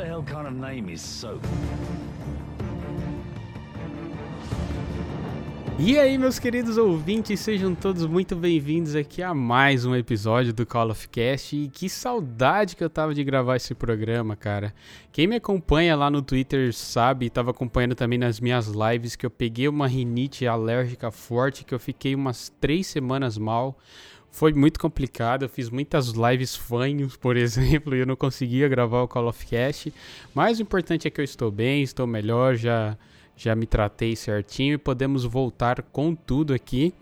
the hell kind of name is Soap? E aí, meus queridos ouvintes, sejam todos muito bem-vindos aqui a mais um episódio do Call of Cast. E que saudade que eu tava de gravar esse programa, cara. Quem me acompanha lá no Twitter sabe, estava acompanhando também nas minhas lives, que eu peguei uma rinite alérgica forte, que eu fiquei umas três semanas mal. Foi muito complicado, eu fiz muitas lives fanhos, por exemplo, e eu não conseguia gravar o Call of Cast. Mas o importante é que eu estou bem, estou melhor, já já me tratei certinho e podemos voltar com tudo aqui.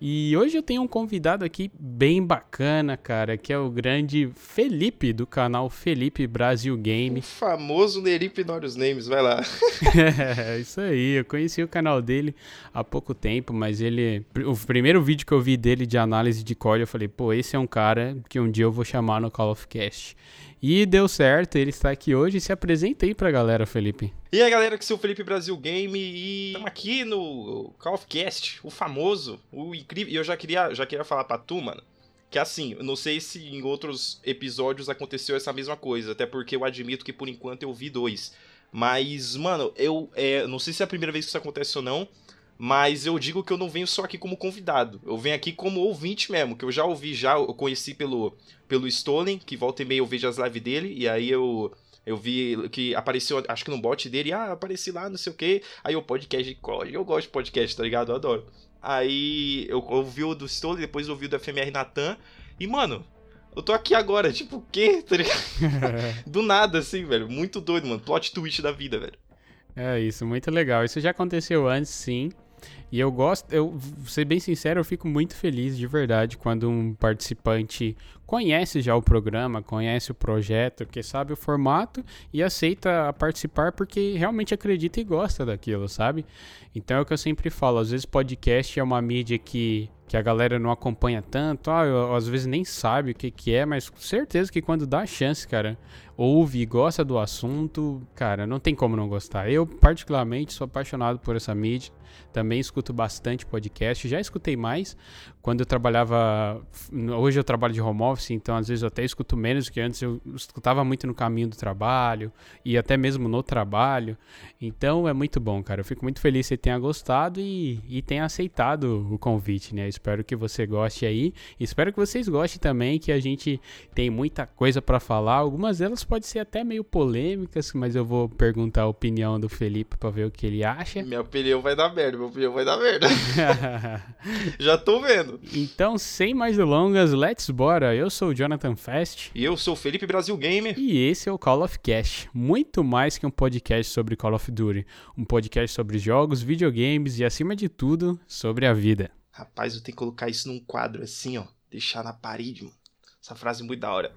E hoje eu tenho um convidado aqui bem bacana, cara, que é o grande Felipe do canal Felipe Brasil Game. O famoso Neripe Norius Names, vai lá. é, isso aí, eu conheci o canal dele há pouco tempo, mas ele. O primeiro vídeo que eu vi dele de análise de código, eu falei, pô, esse é um cara que um dia eu vou chamar no Call of Cast. E deu certo, ele está aqui hoje. Se apresenta aí pra galera, Felipe. E aí, galera, que sou o Felipe Brasil Game e estamos aqui no Call of Cast, o famoso, o incrível. E eu já queria, já queria falar pra tu, mano, que assim, não sei se em outros episódios aconteceu essa mesma coisa, até porque eu admito que por enquanto eu vi dois. Mas, mano, eu é, não sei se é a primeira vez que isso acontece ou não, mas eu digo que eu não venho só aqui como convidado. Eu venho aqui como ouvinte mesmo, que eu já ouvi já, eu conheci pelo, pelo Stolen, que volta e meia eu vejo as lives dele, e aí eu eu vi que apareceu, acho que no bot dele, ah, apareci lá, não sei o que. Aí o podcast de eu gosto de podcast, tá ligado? Eu adoro. Aí eu ouvi o do Stolen, depois ouvi o do FMR Natan. E, mano, eu tô aqui agora, tipo, o quê? Tá ligado? do nada, assim, velho. Muito doido, mano. Plot twist da vida, velho. É isso, muito legal. Isso já aconteceu antes, sim. E eu gosto, eu vou ser bem sincero, eu fico muito feliz de verdade quando um participante conhece já o programa, conhece o projeto, que sabe o formato e aceita participar porque realmente acredita e gosta daquilo, sabe? Então é o que eu sempre falo, às vezes podcast é uma mídia que que a galera não acompanha tanto, ah, eu, às vezes nem sabe o que, que é, mas com certeza que quando dá a chance, cara, ouve e gosta do assunto, cara, não tem como não gostar. Eu, particularmente, sou apaixonado por essa mídia, também escuto bastante podcast, já escutei mais quando eu trabalhava. Hoje eu trabalho de home office, então às vezes eu até escuto menos, que antes eu escutava muito no caminho do trabalho e até mesmo no trabalho. Então é muito bom, cara. Eu fico muito feliz que você tenha gostado e, e tenha aceitado o convite, né? Espero que você goste aí. Espero que vocês gostem também, que a gente tem muita coisa para falar. Algumas delas podem ser até meio polêmicas, mas eu vou perguntar a opinião do Felipe para ver o que ele acha. Minha opinião vai dar merda, minha opinião vai dar merda. Já tô vendo. Então, sem mais delongas, let's bora. Eu sou o Jonathan Fast. E eu sou o Felipe Brasil Gamer. E esse é o Call of Cash. Muito mais que um podcast sobre Call of Duty. Um podcast sobre jogos, videogames e, acima de tudo, sobre a vida. Rapaz, eu tenho que colocar isso num quadro assim, ó. Deixar na parede, mano. Essa frase é muito da hora.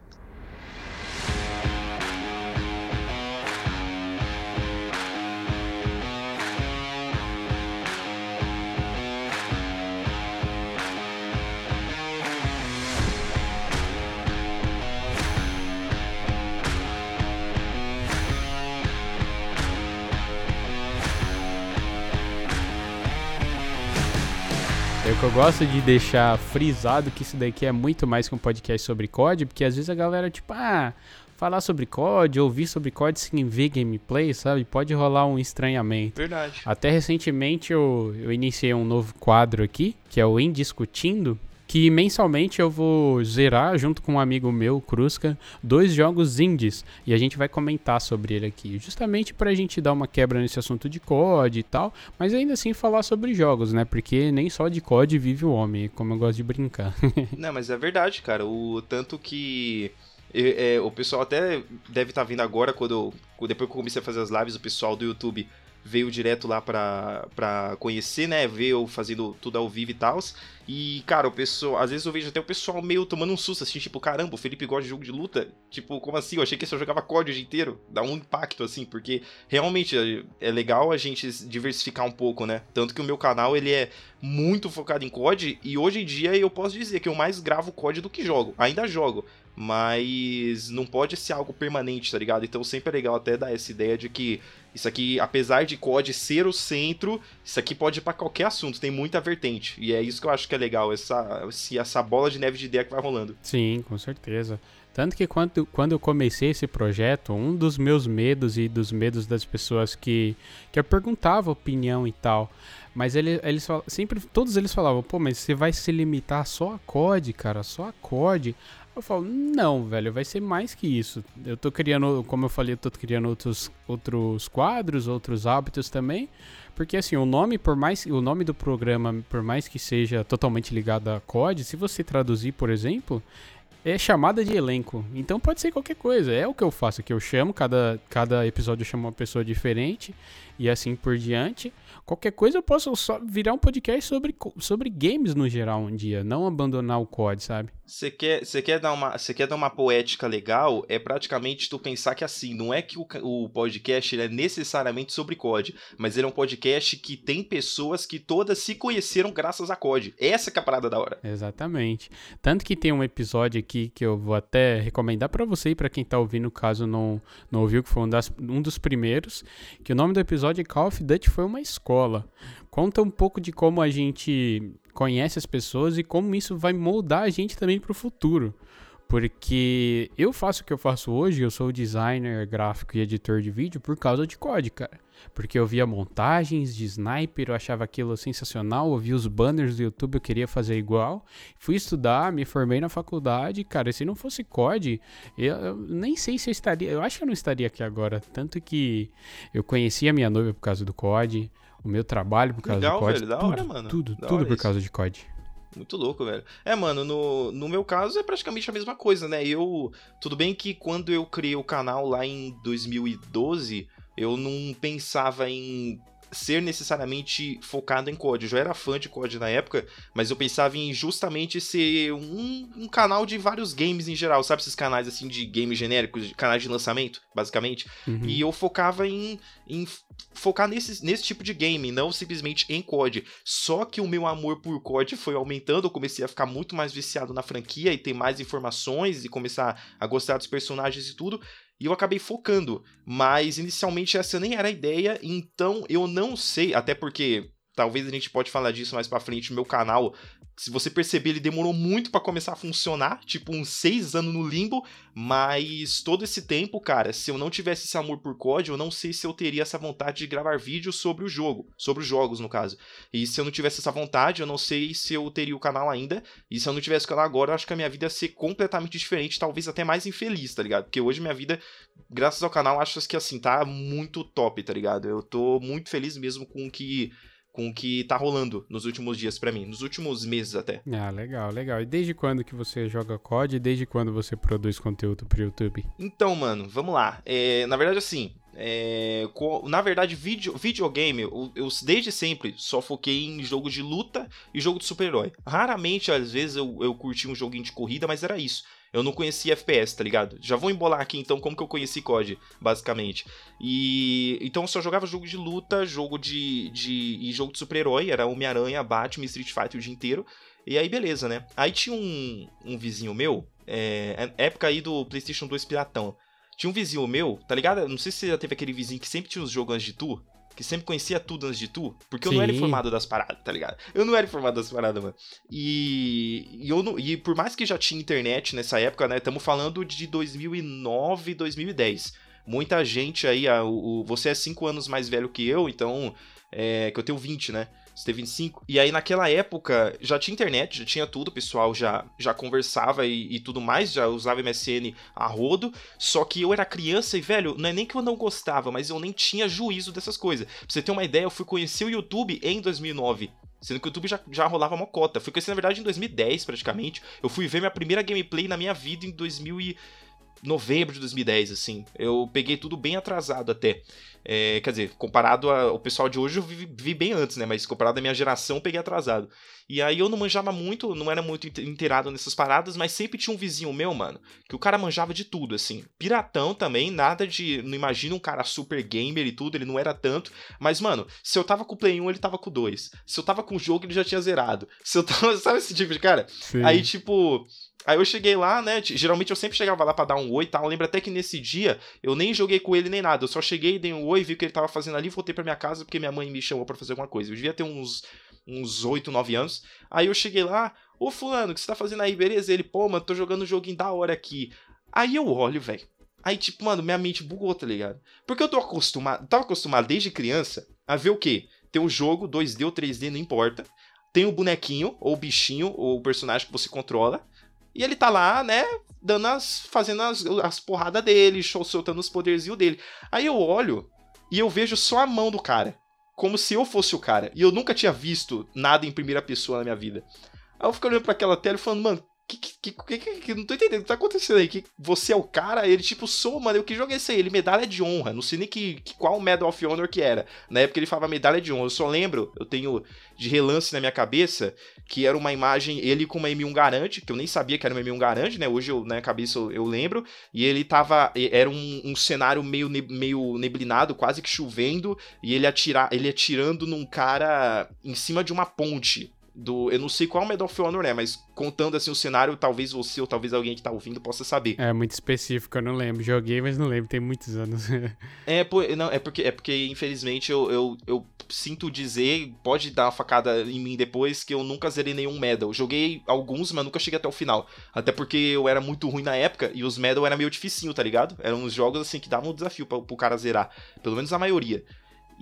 Eu gosto de deixar frisado que isso daqui é muito mais que um podcast sobre COD, porque às vezes a galera, tipo, ah, falar sobre COD, ouvir sobre COD sem ver gameplay, sabe? Pode rolar um estranhamento. Verdade. Até recentemente eu, eu iniciei um novo quadro aqui, que é o Indiscutindo, que mensalmente eu vou zerar junto com um amigo meu, Crusca, dois jogos indies e a gente vai comentar sobre ele aqui, justamente para a gente dar uma quebra nesse assunto de COD e tal, mas ainda assim falar sobre jogos, né? Porque nem só de COD vive o homem, como eu gosto de brincar. Não, mas é verdade, cara. O tanto que é, o pessoal até deve estar tá vindo agora quando eu, depois que eu comecei a fazer as lives, o pessoal do YouTube veio direto lá pra, pra conhecer, né? Ver eu fazendo tudo ao vivo e tal. E, cara, o pessoal. Às vezes eu vejo até o pessoal meio tomando um susto, assim, tipo, caramba, o Felipe gosta de jogo de luta. Tipo, como assim? Eu achei que só jogava COD o dia inteiro. Dá um impacto, assim, porque realmente é, é legal a gente diversificar um pouco, né? Tanto que o meu canal, ele é muito focado em COD. E hoje em dia eu posso dizer que eu mais gravo COD do que jogo. Ainda jogo mas não pode ser algo permanente, tá ligado? Então sempre é legal até dar essa ideia de que isso aqui, apesar de COD ser o centro, isso aqui pode ir para qualquer assunto, tem muita vertente. E é isso que eu acho que é legal, essa, essa bola de neve de ideia que vai rolando. Sim, com certeza. Tanto que quando, quando eu comecei esse projeto, um dos meus medos e dos medos das pessoas que, que eu perguntava opinião e tal, mas ele, eles sempre, todos eles falavam, pô, mas você vai se limitar só a COD, cara, só a COD. Eu falo, não, velho, vai ser mais que isso. Eu tô criando, como eu falei, eu tô criando outros, outros quadros, outros hábitos também. Porque assim, o nome, por mais o nome do programa, por mais que seja totalmente ligado a COD, se você traduzir, por exemplo, é chamada de elenco. Então pode ser qualquer coisa. É o que eu faço aqui. Eu chamo, cada, cada episódio eu chamo uma pessoa diferente e assim por diante. Qualquer coisa eu posso só virar um podcast sobre, sobre games no geral um dia, não abandonar o COD, sabe? Você quer, quer dar uma, quer dar uma poética legal? É praticamente tu pensar que assim, não é que o, o podcast é necessariamente sobre COD, mas ele é um podcast que tem pessoas que todas se conheceram graças a COD. Essa é a parada da hora. Exatamente. Tanto que tem um episódio aqui que eu vou até recomendar para você e para quem tá ouvindo, caso não não ouviu, que foi um, das, um dos primeiros, que o nome do episódio é Call of Duty foi uma escola. Conta um pouco de como a gente conhece as pessoas e como isso vai moldar a gente também para o futuro. Porque eu faço o que eu faço hoje, eu sou designer gráfico e editor de vídeo por causa de COD, cara. Porque eu via montagens de sniper, eu achava aquilo sensacional, eu via os banners do YouTube, eu queria fazer igual. Fui estudar, me formei na faculdade, cara, se não fosse COD, eu, eu nem sei se eu estaria, eu acho que eu não estaria aqui agora. Tanto que eu conheci a minha noiva por causa do COD, o meu trabalho por causa Legal, do COD. velho, da tudo, hora, mano. Tudo, Da tudo por isso. causa de COD. Muito louco, velho. É, mano, no, no meu caso é praticamente a mesma coisa, né? Eu. Tudo bem que quando eu criei o canal lá em 2012, eu não pensava em ser necessariamente focado em COD. Eu já era fã de COD na época, mas eu pensava em justamente ser um, um canal de vários games em geral, sabe? Esses canais assim de games genéricos, de canais de lançamento, basicamente. Uhum. E eu focava em, em focar nesse, nesse tipo de game, não simplesmente em COD. Só que o meu amor por COD foi aumentando, eu comecei a ficar muito mais viciado na franquia e ter mais informações e começar a gostar dos personagens e tudo. E eu acabei focando, mas inicialmente essa nem era a ideia, então eu não sei, até porque talvez a gente pode falar disso mais pra frente, meu canal, se você perceber, ele demorou muito pra começar a funcionar, tipo uns seis anos no limbo, mas todo esse tempo, cara, se eu não tivesse esse amor por COD, eu não sei se eu teria essa vontade de gravar vídeos sobre o jogo, sobre os jogos no caso. E se eu não tivesse essa vontade, eu não sei se eu teria o canal ainda, e se eu não tivesse o canal agora, eu acho que a minha vida ia ser completamente diferente, talvez até mais infeliz, tá ligado? Porque hoje minha vida, graças ao canal, acho que assim, tá muito top, tá ligado? Eu tô muito feliz mesmo com o que com o que tá rolando nos últimos dias pra mim, nos últimos meses até. Ah, legal, legal. E desde quando que você joga COD e desde quando você produz conteúdo pro YouTube? Então, mano, vamos lá. É, na verdade, assim, é, na verdade, video, videogame, eu, eu desde sempre só foquei em jogo de luta e jogo de super-herói. Raramente, às vezes, eu, eu curti um joguinho de corrida, mas era isso. Eu não conhecia FPS, tá ligado? Já vou embolar aqui então como que eu conheci COD, basicamente. E então eu só jogava jogo de luta, jogo de, de e jogo de super-herói, era Homem-Aranha, Batman, Street Fighter o dia inteiro. E aí beleza, né? Aí tinha um, um vizinho meu, é, época aí do PlayStation 2 piratão. Tinha um vizinho meu, tá ligado? Não sei se já teve aquele vizinho que sempre tinha os jogos antes de tu. Que sempre conhecia tudo antes de tu. Porque eu não era Sim. informado das paradas, tá ligado? Eu não era informado das paradas, mano. E, e, eu não, e por mais que já tinha internet nessa época, né? Estamos falando de 2009, 2010. Muita gente aí, a- o, o- você é 5 anos mais velho que eu, então. É, que eu tenho 20, né? Você tem 25. E aí, naquela época, já tinha internet, já tinha tudo, o pessoal já, já conversava e, e tudo mais, já usava MSN a rodo. Só que eu era criança e, velho, não é nem que eu não gostava, mas eu nem tinha juízo dessas coisas. Pra você ter uma ideia, eu fui conhecer o YouTube em 2009. Sendo que o YouTube já, já rolava mocota. Fui conhecer, na verdade, em 2010, praticamente. Eu fui ver minha primeira gameplay na minha vida em 2000 e... Novembro de 2010, assim. Eu peguei tudo bem atrasado até. É, quer dizer, comparado ao pessoal de hoje, eu vi, vi bem antes, né? Mas comparado à minha geração, eu peguei atrasado. E aí eu não manjava muito, não era muito inte- inteirado nessas paradas, mas sempre tinha um vizinho meu, mano, que o cara manjava de tudo, assim. Piratão também, nada de. Não imagina um cara super gamer e tudo, ele não era tanto. Mas, mano, se eu tava com o Play 1, ele tava com o 2. Se eu tava com o jogo, ele já tinha zerado. Se eu tava. Sabe esse tipo de cara? Sim. Aí, tipo. Aí eu cheguei lá, né? Geralmente eu sempre chegava lá pra dar um oi e tal. Eu lembro até que nesse dia eu nem joguei com ele nem nada. Eu só cheguei, dei um oi, vi o que ele tava fazendo ali voltei pra minha casa porque minha mãe me chamou pra fazer alguma coisa. Eu devia ter uns, uns 8, 9 anos. Aí eu cheguei lá, ô fulano, o que você tá fazendo aí? Beleza? Ele, pô, mano, tô jogando um joguinho da hora aqui. Aí eu olho, velho. Aí, tipo, mano, minha mente bugou, tá ligado? Porque eu tô acostumado, tava acostumado desde criança a ver o quê? Tem um jogo, 2D ou 3D, não importa. Tem o bonequinho, ou o bichinho, ou o personagem que você controla. E ele tá lá, né, dando as. fazendo as, as porradas dele, soltando os poderzinhos dele. Aí eu olho e eu vejo só a mão do cara. Como se eu fosse o cara. E eu nunca tinha visto nada em primeira pessoa na minha vida. Aí eu fico olhando para aquela tela e falando, mano, que, que, que, que, não tô entendendo o que tá acontecendo aí. Que você é o cara? Ele, tipo, sou, mano. Eu que jogo é esse aí? Ele, medalha de honra. Não sei nem que, que, qual Medal of Honor que era. Na época ele falava medalha de honra. Eu só lembro, eu tenho de relance na minha cabeça, que era uma imagem, ele com uma M1 Garante, que eu nem sabia que era uma M1 Garante, né? Hoje eu, na minha cabeça eu, eu lembro. E ele tava. Era um, um cenário meio, ne, meio neblinado, quase que chovendo. E ele, atira, ele atirando num cara em cima de uma ponte do. Eu não sei qual Medal of Honor é, mas contando assim o cenário, talvez você ou talvez alguém que tá ouvindo possa saber. É muito específico, eu não lembro. Joguei, mas não lembro, tem muitos anos. é, não, é porque, é porque infelizmente eu, eu, eu, sinto dizer, pode dar uma facada em mim depois, que eu nunca zerei nenhum medal. Joguei alguns, mas nunca cheguei até o final. Até porque eu era muito ruim na época e os medal era meio dificinho, tá ligado? Eram uns jogos assim que davam um desafio pra, pro cara zerar. Pelo menos a maioria.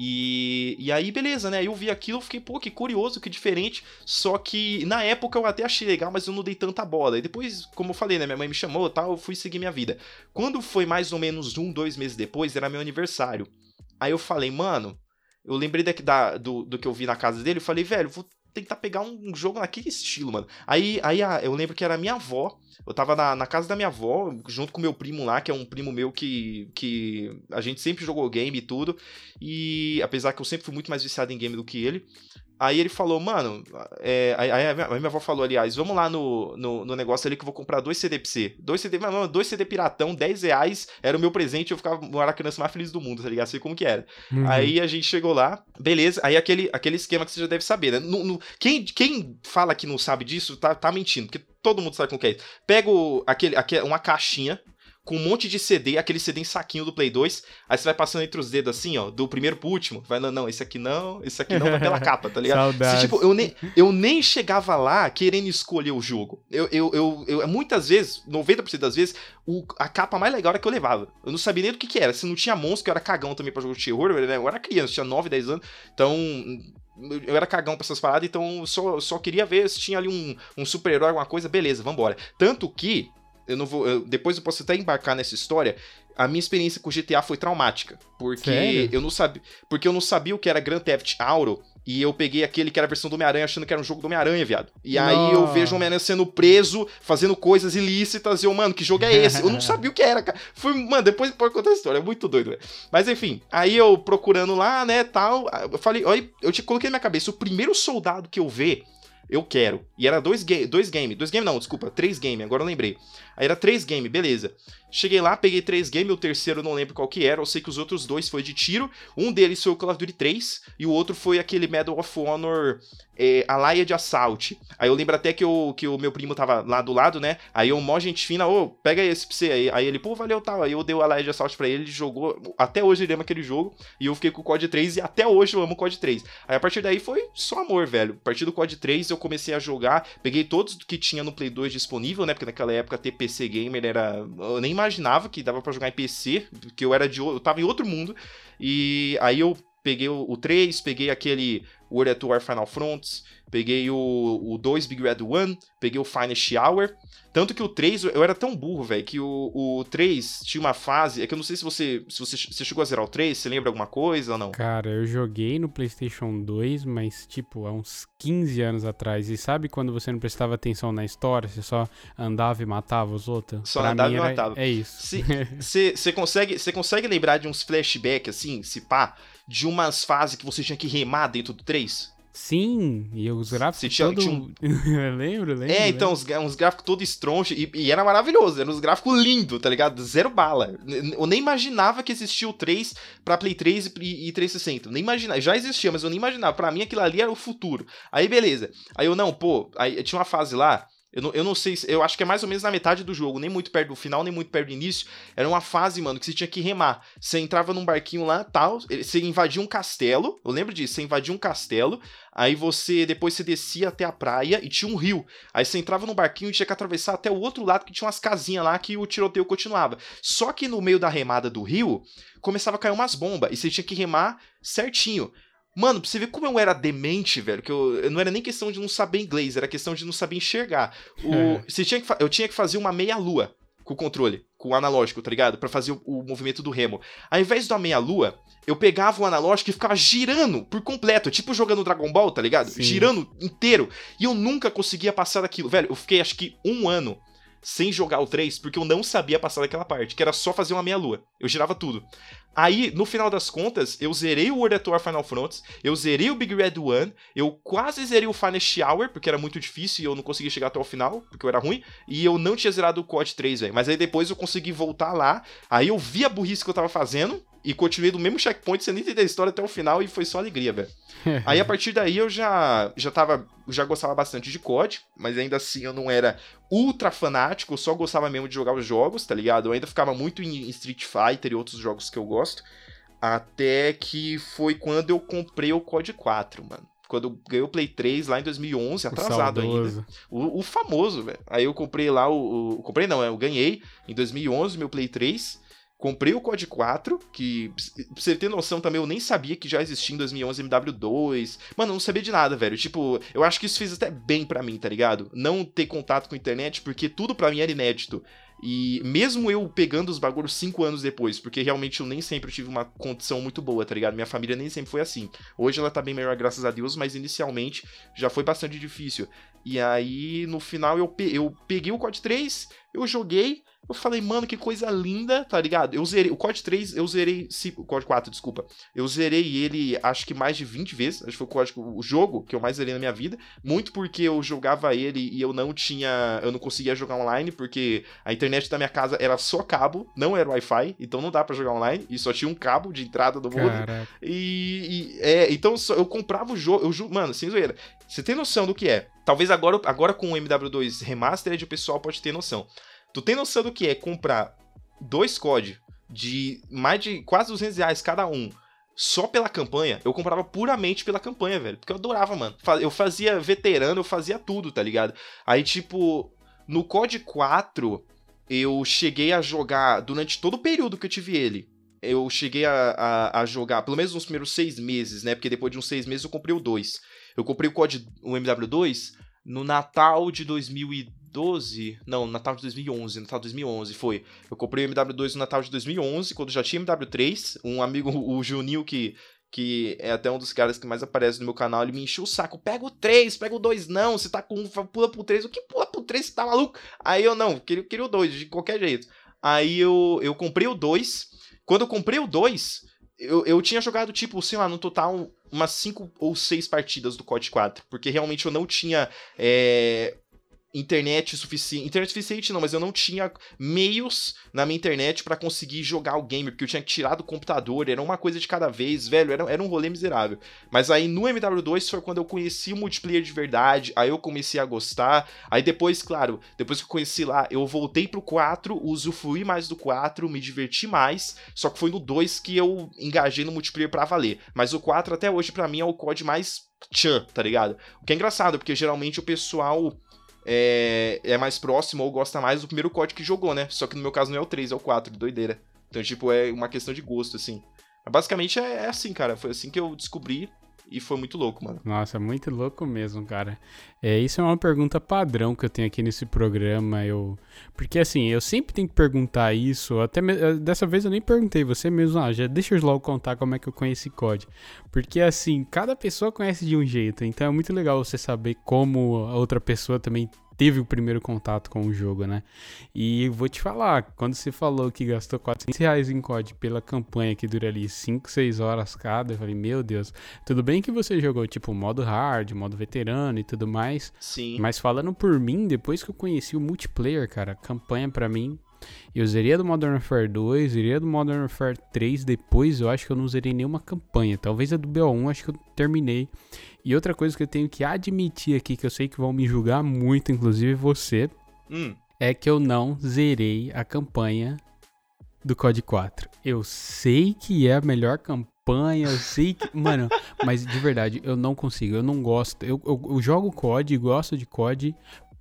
E, e aí, beleza, né? Eu vi aquilo, fiquei, pô, que curioso, que diferente. Só que na época eu até achei legal, mas eu não dei tanta bola. E depois, como eu falei, né? Minha mãe me chamou tal, eu fui seguir minha vida. Quando foi mais ou menos um, dois meses depois, era meu aniversário. Aí eu falei, mano, eu lembrei da, da, do, do que eu vi na casa dele, eu falei, velho, vou tentar pegar um, jogo naquele estilo, mano. Aí, aí a, eu lembro que era minha avó. Eu tava na, na, casa da minha avó, junto com meu primo lá, que é um primo meu que, que a gente sempre jogou game e tudo. E apesar que eu sempre fui muito mais viciado em game do que ele. Aí ele falou, mano, é, aí, a minha, minha avó falou, aliás, vamos lá no, no, no, negócio ali que eu vou comprar dois CD pra você. Dois CD, mano, dois CD piratão, 10 reais, era o meu presente, eu ficava, eu era a criança mais feliz do mundo, tá ligado? Sei como que era. Uhum. Aí a gente chegou lá, beleza, aí aquele, aquele esquema que você já deve saber, né? No, no, quem, quem fala que não sabe disso, tá, tá mentindo, porque todo mundo sabe como que é isso. Pega o, aquele, aquele, uma caixinha, com um monte de CD, aquele CD em saquinho do Play 2. Aí você vai passando entre os dedos assim, ó, do primeiro pro último. Vai, não, não, esse aqui não, esse aqui não, vai pela capa, tá ligado? Se, tipo, eu nem, eu nem chegava lá querendo escolher o jogo. Eu, eu, eu, eu muitas vezes, 90% das vezes, o, a capa mais legal era que eu levava. Eu não sabia nem do que que era. Se não tinha monstro, que eu era cagão também pra jogo de terror, né? eu era criança, tinha 9, 10 anos. Então, eu era cagão pra essas paradas, então eu só, só queria ver se tinha ali um, um super-herói, alguma coisa, beleza, vambora. Tanto que eu não vou. Eu, depois eu posso até embarcar nessa história. A minha experiência com GTA foi traumática. Porque Sério? eu não sabia. Porque eu não sabia o que era Grand Theft Auto. E eu peguei aquele que era a versão do Homem-Aranha achando que era um jogo do Homem-Aranha, viado. E não. aí eu vejo o Homem-Aranha sendo preso, fazendo coisas ilícitas, e eu, mano, que jogo é esse? Eu não sabia o que era, cara. Foi, mano, depois pode contar a história, é muito doido, velho. Mas enfim, aí eu procurando lá, né, tal, eu falei, olha, eu te coloquei na minha cabeça, o primeiro soldado que eu ver, eu quero. E era dois, ga dois game, dois game não, desculpa, três game, agora eu lembrei. Aí era três game, beleza. Cheguei lá, peguei três game, o terceiro não lembro qual que era, eu sei que os outros dois foi de tiro. Um deles foi o Call of Duty 3 e o outro foi aquele Medal of Honor é, de Assault. Aí eu lembro até que, eu, que o meu primo tava lá do lado, né? Aí eu, mó gente fina, ô, pega esse pra você. Aí, aí ele, pô, valeu, tal. Aí eu dei o Alaia de Assault pra ele, ele jogou. Até hoje ele ama aquele jogo. E eu fiquei com o COD 3 e até hoje eu amo o COD 3. Aí a partir daí foi só amor, velho. A partir do COD 3 eu comecei a jogar, peguei todos que tinha no Play 2 disponível, né? Porque naquela época ter PC Gamer era. Eu nem imaginava que dava para jogar em PC, porque eu era de. Eu tava em outro mundo. E aí eu peguei o, o 3, peguei aquele World at War Final Fronts, peguei o, o 2 Big Red One, peguei o Finest Hour. Tanto que o 3, eu era tão burro, velho, que o, o 3 tinha uma fase. É que eu não sei se você. Se você, você chegou a zerar o 3, você lembra alguma coisa ou não? Cara, eu joguei no PlayStation 2, mas tipo, há uns 15 anos atrás. E sabe quando você não prestava atenção na história, você só andava e matava os outros? Só pra andava e matava. É isso. Você consegue, consegue lembrar de uns flashbacks, assim, se pá, de umas fases que você tinha que remar dentro do 3? Sim, e os gráficos tinha, todo... tinha um... lembro, lembro. É, então, uns, uns gráficos todo estroncho, e, e, era maravilhoso, eram uns gráficos lindos, tá ligado? Zero bala. Eu nem imaginava que existia o 3 pra Play 3 e, e 360, nem imaginava, já existia, mas eu nem imaginava, pra mim aquilo ali era o futuro. Aí beleza, aí eu não, pô, aí tinha uma fase lá, Eu não, eu não sei, eu acho que é mais ou menos na metade do jogo, nem muito perto do final, nem muito perto do início. Era uma fase, mano, que você tinha que remar. Você entrava num barquinho lá, tal, você invadia um castelo, eu lembro disso, você invadia um castelo, aí você, depois você descia até a praia e tinha um rio. Aí você entrava num barquinho e tinha que atravessar até o outro lado que tinha umas casinhas lá que o tiroteio continuava. Só que no meio da remada do rio, começava a cair umas bombas e você tinha que remar certinho. Mano, pra você ver como eu era demente, velho, que eu, eu não era nem questão de não saber inglês, era questão de não saber enxergar. O, é. você tinha que, eu tinha que fazer uma meia-lua com o controle, com o analógico, tá ligado? Para fazer o, o, movimento do remo. Ao invés da meia-lua, eu pegava o analógico e ficava girando por completo, tipo jogando Dragon Ball, tá ligado? Sim. Girando inteiro. E eu nunca conseguia passar daquilo. Velho, eu fiquei acho que um ano sem jogar o 3, porque eu não sabia passar daquela parte, que era só fazer uma meia-lua. Eu girava tudo. Aí, no final das contas, eu zerei o World at War Final Fronts, eu zerei o Big Red One, eu quase zerei o Finest Hour, porque era muito difícil e eu não conseguia chegar até o final, porque eu era ruim, e eu não tinha zerado o COD 3, velho. Mas aí depois eu consegui voltar lá, aí eu vi a burrice que eu tava fazendo, e continuei do mesmo checkpoint sem nem entender a história até o final, e foi só alegria, velho. aí a partir daí eu já, já tava, já gostava bastante de COD, mas ainda assim eu não era ultra fanático, eu só gostava mesmo de jogar os jogos, tá ligado? Eu ainda ficava muito em Street Fighter e outros jogos que eu gosto. Até que foi quando eu comprei o COD 4, mano. Quando eu ganhei o Play 3 lá em 2011, atrasado ainda. O, o famoso, velho. Aí eu comprei lá o, o. Comprei não, eu ganhei em 2011 meu Play 3. Comprei o COD 4, que, pra você ter noção também, eu nem sabia que já existia em 2011 MW2. Mano, eu não sabia de nada, velho. Tipo, eu acho que isso fez até bem para mim, tá ligado? Não ter contato com a internet, porque tudo para mim era inédito. E mesmo eu pegando os bagulhos cinco anos depois, porque realmente eu nem sempre tive uma condição muito boa, tá ligado? Minha família nem sempre foi assim. Hoje ela tá bem melhor, graças a Deus, mas inicialmente já foi bastante difícil. E aí, no final, eu, eu peguei o COD 3, eu joguei, eu falei, mano, que coisa linda, tá ligado? Eu zerei. O COD 3, eu zerei. O COD 4, desculpa. Eu zerei ele acho que mais de 20 vezes. Acho que foi o, código, o jogo que eu mais zerei na minha vida. Muito porque eu jogava ele e eu não tinha. Eu não conseguia jogar online, porque a internet da minha casa era só cabo, não era Wi-Fi, então não dá para jogar online. E só tinha um cabo de entrada do mundo. E, e, é, então eu comprava o jogo. Eu, mano, sem zoeira. Você tem noção do que é? Talvez agora, agora com o MW2 Remastered o pessoal pode ter noção. Tu tem noção do que é comprar dois COD de mais de quase 200 reais cada um só pela campanha, eu comprava puramente pela campanha, velho. Porque eu adorava, mano. Eu fazia veterano, eu fazia tudo, tá ligado? Aí, tipo, no COD 4, eu cheguei a jogar durante todo o período que eu tive ele. Eu cheguei a, a, a jogar, pelo menos nos primeiros seis meses, né? Porque depois de uns seis meses eu comprei o 2. Eu comprei o COD, o MW2, no Natal de 2012, não, Natal de 2011, Natal de 2011 foi. Eu comprei o MW2 no Natal de 2011, quando já tinha MW3, um amigo, o Juninho, que que é até um dos caras que mais aparece no meu canal, ele me encheu o saco, pega o 3, pega o 2 não, você tá com um, pula pro 3, o que pula pro 3, você tá maluco? Aí eu não, queria, queria o 2, de qualquer jeito. Aí eu, eu comprei o 2, quando eu comprei o 2, eu, eu tinha jogado, tipo, sei lá, no total, umas 5 ou 6 partidas do COD 4. Porque realmente eu não tinha é, internet suficiente. Internet suficiente não, mas eu não tinha meios na minha internet para conseguir jogar o game, porque eu tinha que tirar do computador, era uma coisa de cada vez, velho, era, era um rolê miserável. Mas aí no MW2 foi quando eu conheci o multiplayer de verdade, aí eu comecei a gostar. Aí depois, claro, depois que eu conheci lá, eu voltei pro 4, usufruí mais do 4, me diverti mais, só que foi no 2 que eu engajei no multiplayer para valer. Mas o 4 até hoje para mim é o COD mais tchan, tá ligado? O que é engraçado, porque geralmente o pessoal é, é mais próximo ou gosta mais do primeiro COD que jogou, né? Só que no meu caso não é o 3, é o 4, doideira. Então, tipo, é uma questão de gosto, assim. Mas basicamente é, é assim, cara. Foi assim que eu descobri e foi muito louco, mano. Nossa, muito louco mesmo, cara. É, isso é uma pergunta padrão que eu tenho aqui nesse programa. Eu, porque assim, eu sempre tenho que perguntar isso. Até me... dessa vez eu nem perguntei, você mesmo, ah, já deixa eu logo contar como é que eu conheci COD. Porque assim, cada pessoa conhece de um jeito, então é muito legal você saber como a outra pessoa também teve o primeiro contato com o jogo, né? E vou te falar, quando você falou que gastou 400 reais em COD pela campanha que dura ali 5, 6 horas cada, eu falei, meu Deus, tudo bem que você jogou tipo modo hard, modo veterano e tudo mais. Sim. Mas falando por mim, depois que eu conheci o multiplayer, cara, campanha para mim Eu zerei a do Modern Warfare 2, zerei a do Modern Warfare 3, depois eu acho que eu não zerei nenhuma campanha. Talvez a do BO1 acho que eu terminei. E outra coisa que eu tenho que admitir aqui, que eu sei que vão me julgar muito, inclusive você, Hum, é que eu não zerei a campanha do COD 4. Eu sei que é a melhor campanha, eu sei que. Mano, mas de verdade, eu não consigo, eu não gosto. Eu, eu, eu jogo COD e gosto de COD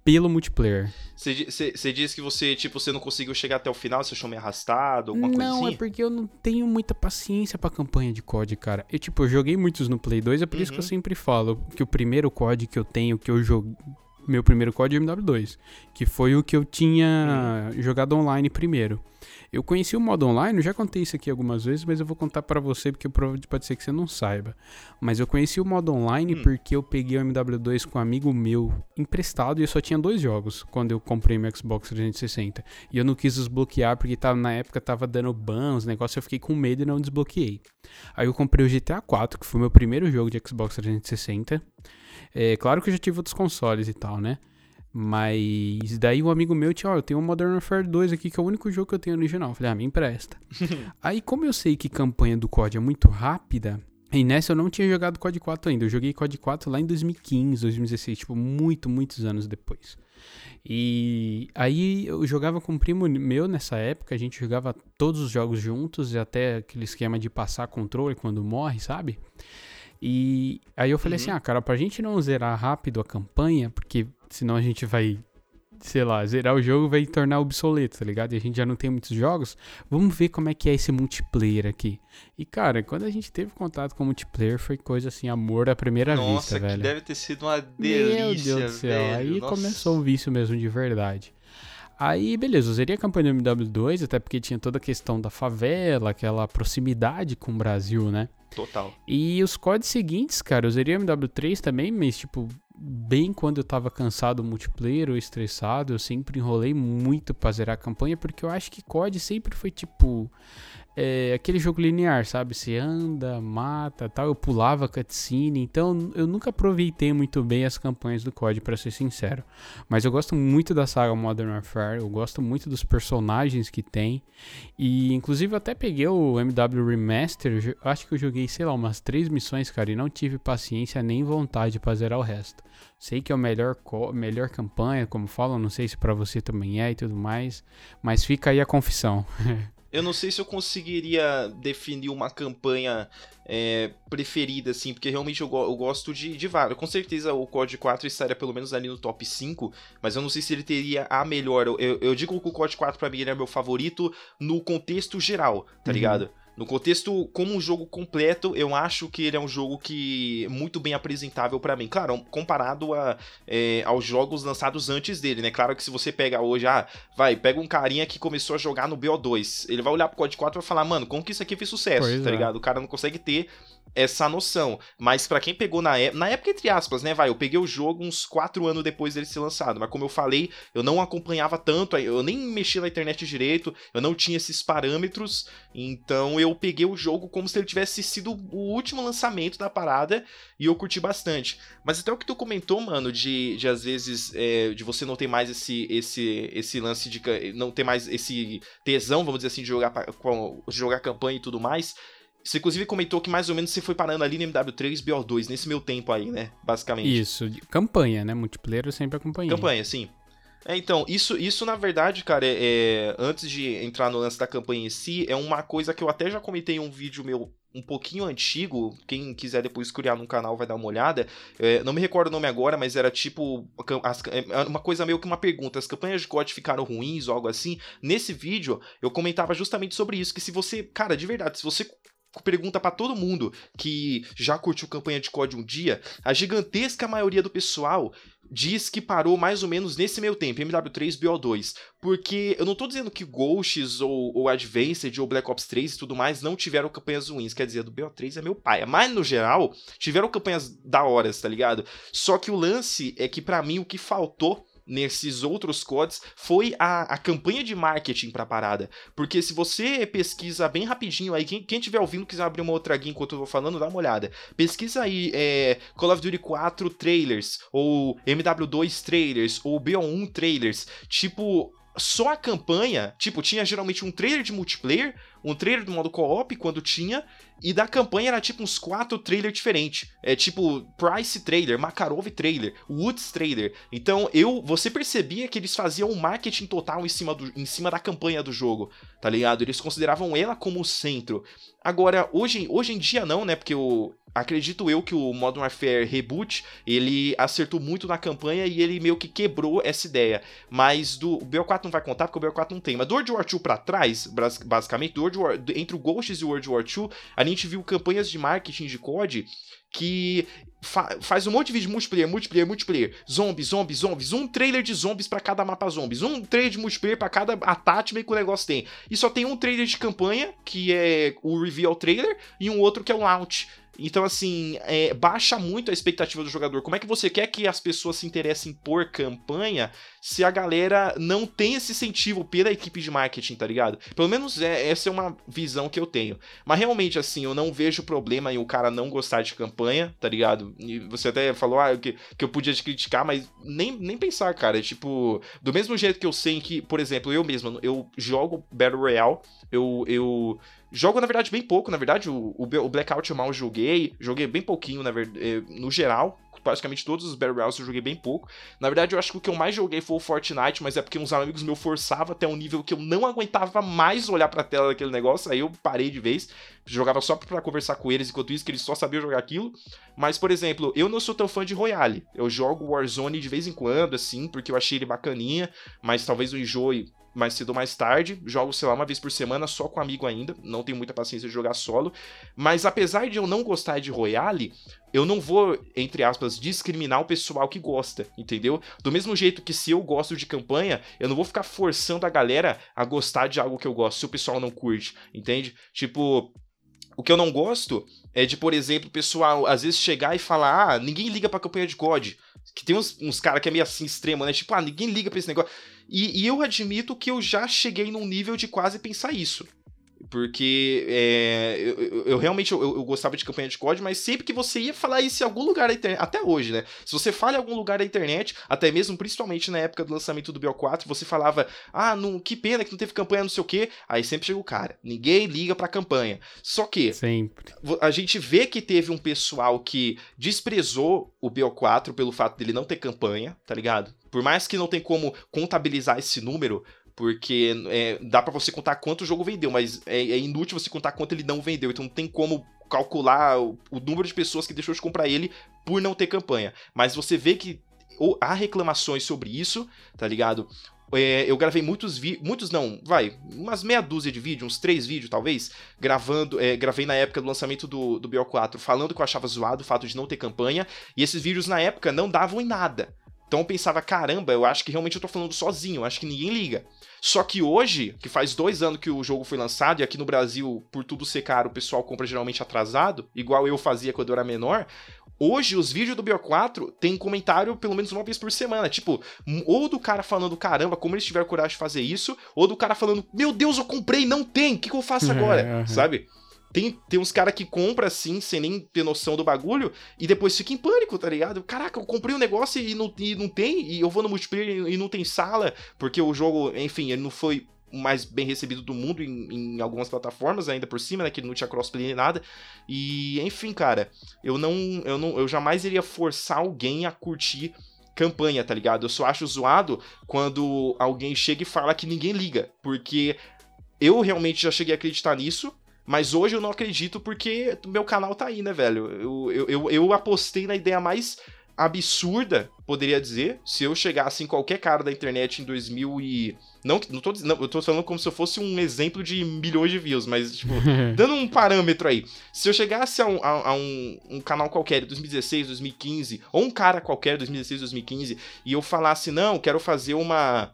pelo multiplayer. você diz que você, tipo, você não conseguiu chegar até o final, você achou meio arrastado, alguma coisa não, assim? é porque eu não tenho muita paciência pra campanha de COD, cara. Eu, tipo, eu joguei muitos no Play 2, é por isso que eu Uhum. sempre falo que o primeiro COD que eu tenho, que eu joguei. Meu primeiro COD é o MW2, que foi o que eu tinha Uhum. jogado online primeiro. Eu conheci o modo online, eu já contei isso aqui algumas vezes, mas eu vou contar pra você porque pode ser que você não saiba. Mas eu conheci o modo online Hum. porque eu peguei o MW2 com um amigo meu emprestado e eu só tinha dois jogos quando eu comprei meu Xbox 360. E eu não quis desbloquear porque tava, na época tava dando ban, os negócios, eu fiquei com medo e não desbloqueei. Aí eu comprei o GTA 4, que foi meu primeiro jogo de Xbox 360. É claro que eu já tive outros consoles e tal, né? Mas daí um amigo meu tinha, ó, eu tenho o Modern Warfare 2 aqui, que é o único jogo que eu tenho original. Eu falei, ah, me empresta. Aí, como eu sei que campanha do COD é muito rápida, e nessa eu não tinha jogado COD 4 ainda. Eu joguei COD 4 lá em 2015, 2016, tipo, muito, muitos anos depois. E aí eu jogava com um primo meu nessa época, a gente jogava todos os jogos juntos, e até aquele esquema de passar controle quando morre, sabe? E aí eu falei Uhum. assim, ah, cara, pra gente não zerar rápido a campanha, porque senão a gente vai, sei lá, zerar o jogo vai tornar obsoleto, tá ligado? E a gente já não tem muitos jogos, vamos ver como é que é esse multiplayer aqui. E cara, quando a gente teve contato com o multiplayer, foi coisa assim, amor à primeira Nossa, vista, que velho. deve ter sido uma delícia, Meu Deus do céu, velho. aí Nossa. começou um vício mesmo de verdade. Aí, beleza, eu zerei a campanha do MW2, até porque tinha toda a questão da favela, aquela proximidade com o Brasil, né? Total. E os códigos seguintes, cara, eu zerei o MW3 também, mas, tipo, bem quando eu tava cansado do multiplayer ou estressado, eu sempre enrolei muito pra zerar a campanha, porque eu acho que COD sempre foi, tipo, é, aquele jogo linear, sabe? Você anda, mata tal. Eu pulava cutscene, então eu nunca aproveitei muito bem as campanhas do COD, pra ser sincero. Mas eu gosto muito da saga Modern Warfare, eu gosto muito dos personagens que tem. E inclusive eu até peguei o MW Remaster, acho que eu joguei, sei lá, umas três missões, cara, e não tive paciência nem vontade pra zerar o resto. Sei que é o melhor, melhor campanha, como falam, não sei se pra você também é e tudo mais, mas fica aí a confissão. Eu não sei se eu conseguiria definir uma campanha é, preferida, assim, porque realmente eu, go- eu gosto de, de vários. Com certeza o COD 4 estaria pelo menos ali no top 5, mas eu não sei se ele teria a melhor. Eu, eu- eu digo que o COD 4 pra mim ele é meu favorito no contexto geral, tá Uhum. ligado? No contexto, como um jogo completo, eu acho que ele é um jogo que é muito bem apresentável pra mim. Claro, comparado a, é, aos jogos lançados antes dele, né? Claro que se você pega hoje, ah, vai, pega um carinha que começou a jogar no BO2, ele vai olhar pro COD 4 e vai falar, mano, como que isso aqui fez sucesso, Pois tá é. ligado? O cara não consegue ter essa noção. Mas pra quem pegou na época, na época entre aspas, né, vai, eu peguei o jogo uns 4 anos depois dele ser lançado, mas como eu falei, eu não acompanhava tanto, eu nem mexia na internet direito, eu não tinha esses parâmetros, então eu peguei o jogo como se ele tivesse sido o último lançamento da parada e eu curti bastante. Mas até o que tu comentou, mano, de, de às vezes é, de você não ter mais esse esse esse lance de não ter mais esse tesão, vamos dizer assim, de jogar jogar campanha e tudo mais. Você inclusive comentou que mais ou menos você foi parando ali no MW3 BO2 nesse meu tempo aí, né? Basicamente. Isso, campanha, né? Multiplayer eu sempre acompanhei. Campanha, sim. É, então, isso, isso na verdade, cara, é, é- antes de entrar no lance da campanha em si, é uma coisa que eu até já comentei em um vídeo meu um pouquinho antigo, quem quiser depois criar no canal vai dar uma olhada, É, não me recordo o nome agora, mas era tipo, as- é, uma coisa meio que uma pergunta, as campanhas de COD ficaram ruins ou algo assim, nesse vídeo eu comentava justamente sobre isso, que se você, cara, de verdade, se você pergunta pra todo mundo que já curtiu campanha de COD um dia, a gigantesca maioria do pessoal diz que parou mais ou menos nesse meio tempo, MW3 BO2. Porque eu não tô dizendo que Ghosts ou, ou Advanced ou Black Ops 3 e tudo mais não tiveram campanhas ruins. Quer dizer, do BO3 é meu pai. Mas no geral, tiveram campanhas da hora, tá ligado? Só que o lance é que pra mim o que faltou nesses outros CODs foi a, a campanha de marketing pra parada. Porque se você pesquisa bem rapidinho aí, quem, quem tiver ouvindo quiser abrir uma outra guia enquanto eu vou falando, dá uma olhada. Pesquisa aí é, Call of Duty 4 trailers, ou MW2 trailers, ou BO1 trailers. Tipo, só a campanha, tipo, tinha geralmente um trailer de multiplayer, um trailer do modo co-op quando tinha, e da campanha era tipo uns quatro trailers diferentes. É tipo Price trailer, Makarov trailer, Woods trailer. Então eu, você percebia que eles faziam um marketing total em cima, do, em cima da campanha do jogo, tá ligado? Eles consideravam ela como o centro. Agora, hoje, hoje em dia não, né? Porque o, acredito eu que o Modern Warfare Reboot, ele acertou muito na campanha e ele meio que quebrou essa ideia. Mas do o BO4 não vai contar porque o BO4 não tem. Mas do World War II pra trás, basicamente, do World War, entre o Ghosts e o World War II, a gente viu campanhas de marketing de COD que fa faz um monte de vídeo multiplayer, multiplayer, multiplayer, zombies, zombies, zombies, um trailer de zombies para cada mapa zombies, um trailer de multiplayer para cada attachment que o negócio tem. E só tem um trailer de campanha, que é o reveal trailer, e um outro que é o launch. Então, assim, é, baixa muito a expectativa do jogador. Como é que você quer que as pessoas se interessem por campanha se a galera não tem esse incentivo pela equipe de marketing, tá ligado? Pelo menos é, essa é uma visão que eu tenho. Mas realmente, assim, eu não vejo problema em o cara não gostar de campanha, tá ligado? E você até falou ah, que, que eu podia te criticar, mas nem, nem pensar, cara. É, tipo, do mesmo jeito que eu sei que, por exemplo, eu mesmo, eu jogo Battle Royale, eu, eu Jogo, na verdade, bem pouco, na verdade, o, o Blackout eu mal joguei, joguei bem pouquinho, na verdade, eh, no geral, praticamente todos os Battle Royales eu joguei bem pouco. Na verdade, eu acho que o que eu mais joguei foi o Fortnite, mas é porque uns amigos meus forçavam até um nível que eu não aguentava mais olhar pra tela daquele negócio, aí eu parei de vez. Jogava só pra conversar com eles, enquanto isso que eles só sabiam jogar aquilo. Mas, por exemplo, eu não sou tão fã de Royale. Eu jogo Warzone de vez em quando, assim, porque eu achei ele bacaninha, mas talvez o enjoe mais cedo ou mais tarde. Jogo, sei lá, uma vez por semana só com amigo ainda. Não tenho muita paciência de jogar solo. Mas apesar de eu não gostar de Royale, eu não vou, entre aspas, discriminar o pessoal que gosta, entendeu? Do mesmo jeito que se eu gosto de campanha, eu não vou ficar forçando a galera a gostar de algo que eu gosto, se o pessoal não curte, entende? Tipo, o que eu não gosto é de, por exemplo, o pessoal às vezes chegar e falar: ah, ninguém liga pra campanha de COD. Que tem uns, uns caras que é meio assim extremo, né? Tipo, ah, ninguém liga pra esse negócio. E, e eu admito que eu já cheguei num nível de quase pensar isso. Porque é, eu, eu, realmente eu, eu, gostava de campanha de código, mas sempre que você ia falar isso em algum lugar da internet, até hoje, né? Se você fala em algum lugar da internet, até mesmo principalmente na época do lançamento do BO4, você falava, ah, não, que pena que não teve campanha, não sei o quê. Aí sempre chega o cara, ninguém liga pra campanha. Só que sempre. a gente vê que teve um pessoal que desprezou o BO4 pelo fato dele não ter campanha, tá ligado? Por mais que não tem como contabilizar esse número, porque é, dá para você contar quanto o jogo vendeu, mas é, é, inútil você contar quanto ele não vendeu. Então não tem como calcular o, o número de pessoas que deixou de comprar ele por não ter campanha. Mas você vê que ou, há reclamações sobre isso, tá ligado? É, eu gravei muitos vídeos, muitos não, vai, umas meia dúzia de vídeos, uns três vídeos talvez, gravando, é, gravei na época do lançamento do, do BO4, falando que eu achava zoado o fato de não ter campanha, e esses vídeos na época não davam em nada. Então eu pensava, caramba, eu acho que realmente eu tô falando sozinho, acho que ninguém liga. Só que hoje, que faz dois anos que o jogo foi lançado, e aqui no Brasil, por tudo ser caro, o pessoal compra geralmente atrasado, igual eu fazia quando eu era menor. Hoje, os vídeos do BO4 tem comentário pelo menos uma vez por semana. Tipo, ou do cara falando, caramba, como eles tiveram coragem de fazer isso, ou do cara falando, meu Deus, eu comprei, não tem, o que, que eu faço agora? É, uhum. Sabe? Tem, tem uns caras que compram assim, sem nem ter noção do bagulho, e depois fica em pânico, tá ligado? Caraca, eu comprei um negócio e não, e não tem, e eu vou no multiplayer e não tem sala, porque o jogo, enfim, ele não foi mais bem recebido do mundo em, em, algumas plataformas ainda por cima, né, que não tinha crossplay nem nada. E enfim, cara, eu não eu não eu jamais iria forçar alguém a curtir campanha, tá ligado? Eu só acho zoado quando alguém chega e fala que ninguém liga, porque eu realmente já cheguei a acreditar nisso mas hoje eu não acredito porque meu canal tá aí, né, velho? Eu, eu, eu, eu apostei na ideia mais absurda, poderia dizer, se eu chegasse em qualquer cara da internet em 2000 e... Não, não, tô, não, eu tô falando como se eu fosse um exemplo de milhões de views, mas, tipo, dando um parâmetro aí. Se eu chegasse a um, a, a um, um canal qualquer, 2016, 2015, ou um cara qualquer, 2016, 2015, e eu falasse, não, quero fazer uma,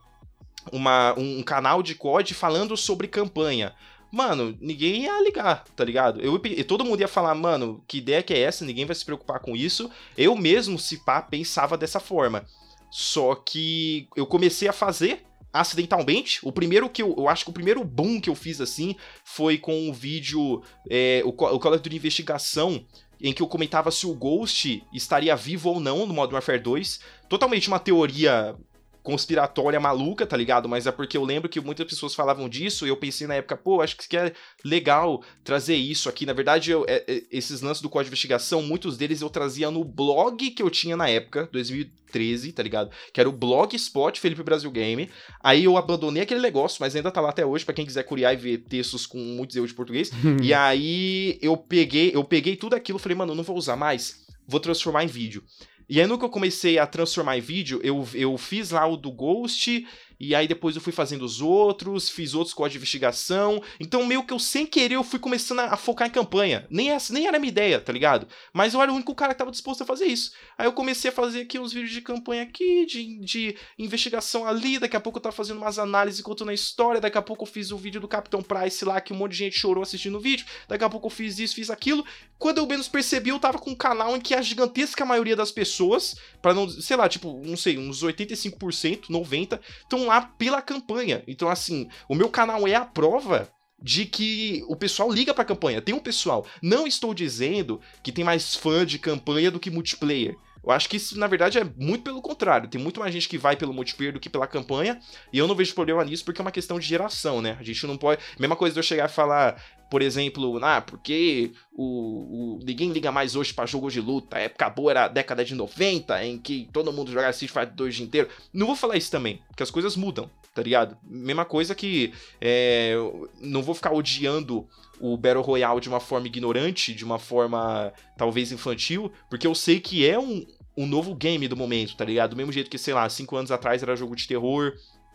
uma, um canal de COD falando sobre campanha mano, ninguém ia ligar, tá ligado? Eu, todo mundo ia falar, mano, que ideia que é essa? Ninguém vai se preocupar com isso. Eu mesmo, se pá, pensava dessa forma. Só que eu comecei a fazer acidentalmente. O primeiro que eu, eu acho que o primeiro boom que eu fiz assim foi com o vídeo, é, o, o Call Investigação, em que eu comentava se o Ghost estaria vivo ou não no Modern Warfare 2. Totalmente uma teoria conspiratória maluca, tá ligado? Mas é porque eu lembro que muitas pessoas falavam disso e eu pensei na época, pô, acho que é legal trazer isso aqui. Na verdade, eu, é, é, esses lances do código de investigação, muitos deles eu trazia no blog que eu tinha na época, 2013, tá ligado? Que era o Blogspot Felipe Brasil Game. Aí eu abandonei aquele negócio, mas ainda tá lá até hoje, para quem quiser curiar e ver textos com muitos erros de português. e aí eu peguei, eu peguei tudo aquilo, falei, mano, não vou usar mais, vou transformar em vídeo. E aí, no que eu comecei a transformar em vídeo, eu, eu fiz lá o do Ghost, e aí depois eu fui fazendo os outros, fiz outros códigos de investigação. Então, meio que eu sem querer eu fui começando a, focar em campanha. Nem, essa, nem era a minha ideia, tá ligado? Mas eu era o único cara que tava disposto a fazer isso. Aí eu comecei a fazer aqui uns vídeos de campanha aqui, de, de investigação ali. Daqui a pouco eu tava fazendo umas análises contando a história. Daqui a pouco eu fiz o vídeo do Capitão Price lá, que um monte de gente chorou assistindo o vídeo. Daqui a pouco eu fiz isso, fiz aquilo. Quando eu menos percebi, eu tava com um canal em que a gigantesca maioria das pessoas, para não, sei lá, tipo, não sei, uns 85%, 90%, estão lá pela campanha. Então, assim, o meu canal é a prova de que o pessoal liga pra campanha. Tem um pessoal. Não estou dizendo que tem mais fã de campanha do que multiplayer. Eu acho que isso, na verdade, é muito pelo contrário. Tem muito mais gente que vai pelo multiplayer do que pela campanha. E eu não vejo problema nisso porque é uma questão de geração, né? A gente não pode. Mesma coisa de eu chegar e falar, por exemplo, ah, porque o, o ninguém liga mais hoje para jogos de luta. A época boa era a década de 90, em que todo mundo jogava Street Fighter 2 o dia inteiro. Não vou falar isso também, porque as coisas mudam, tá ligado? Mesma coisa que é, não vou ficar odiando o Battle Royale de uma forma ignorante, de uma forma talvez infantil, porque eu sei que é um, um novo game do momento, tá ligado? Do mesmo jeito que, sei lá, cinco anos atrás era jogo de terror.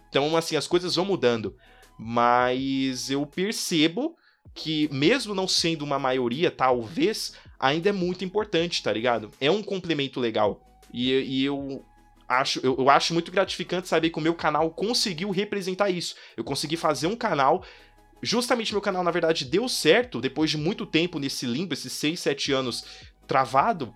Então, assim, as coisas vão mudando. Mas eu percebo que, mesmo não sendo uma maioria, talvez, ainda é muito importante, tá ligado? É um complemento legal. E, e eu acho, eu, eu, acho muito gratificante saber que o meu canal conseguiu representar isso. Eu consegui fazer um canal. Justamente meu canal, na verdade, deu certo depois de muito tempo nesse limbo, esses 6, 7 anos travado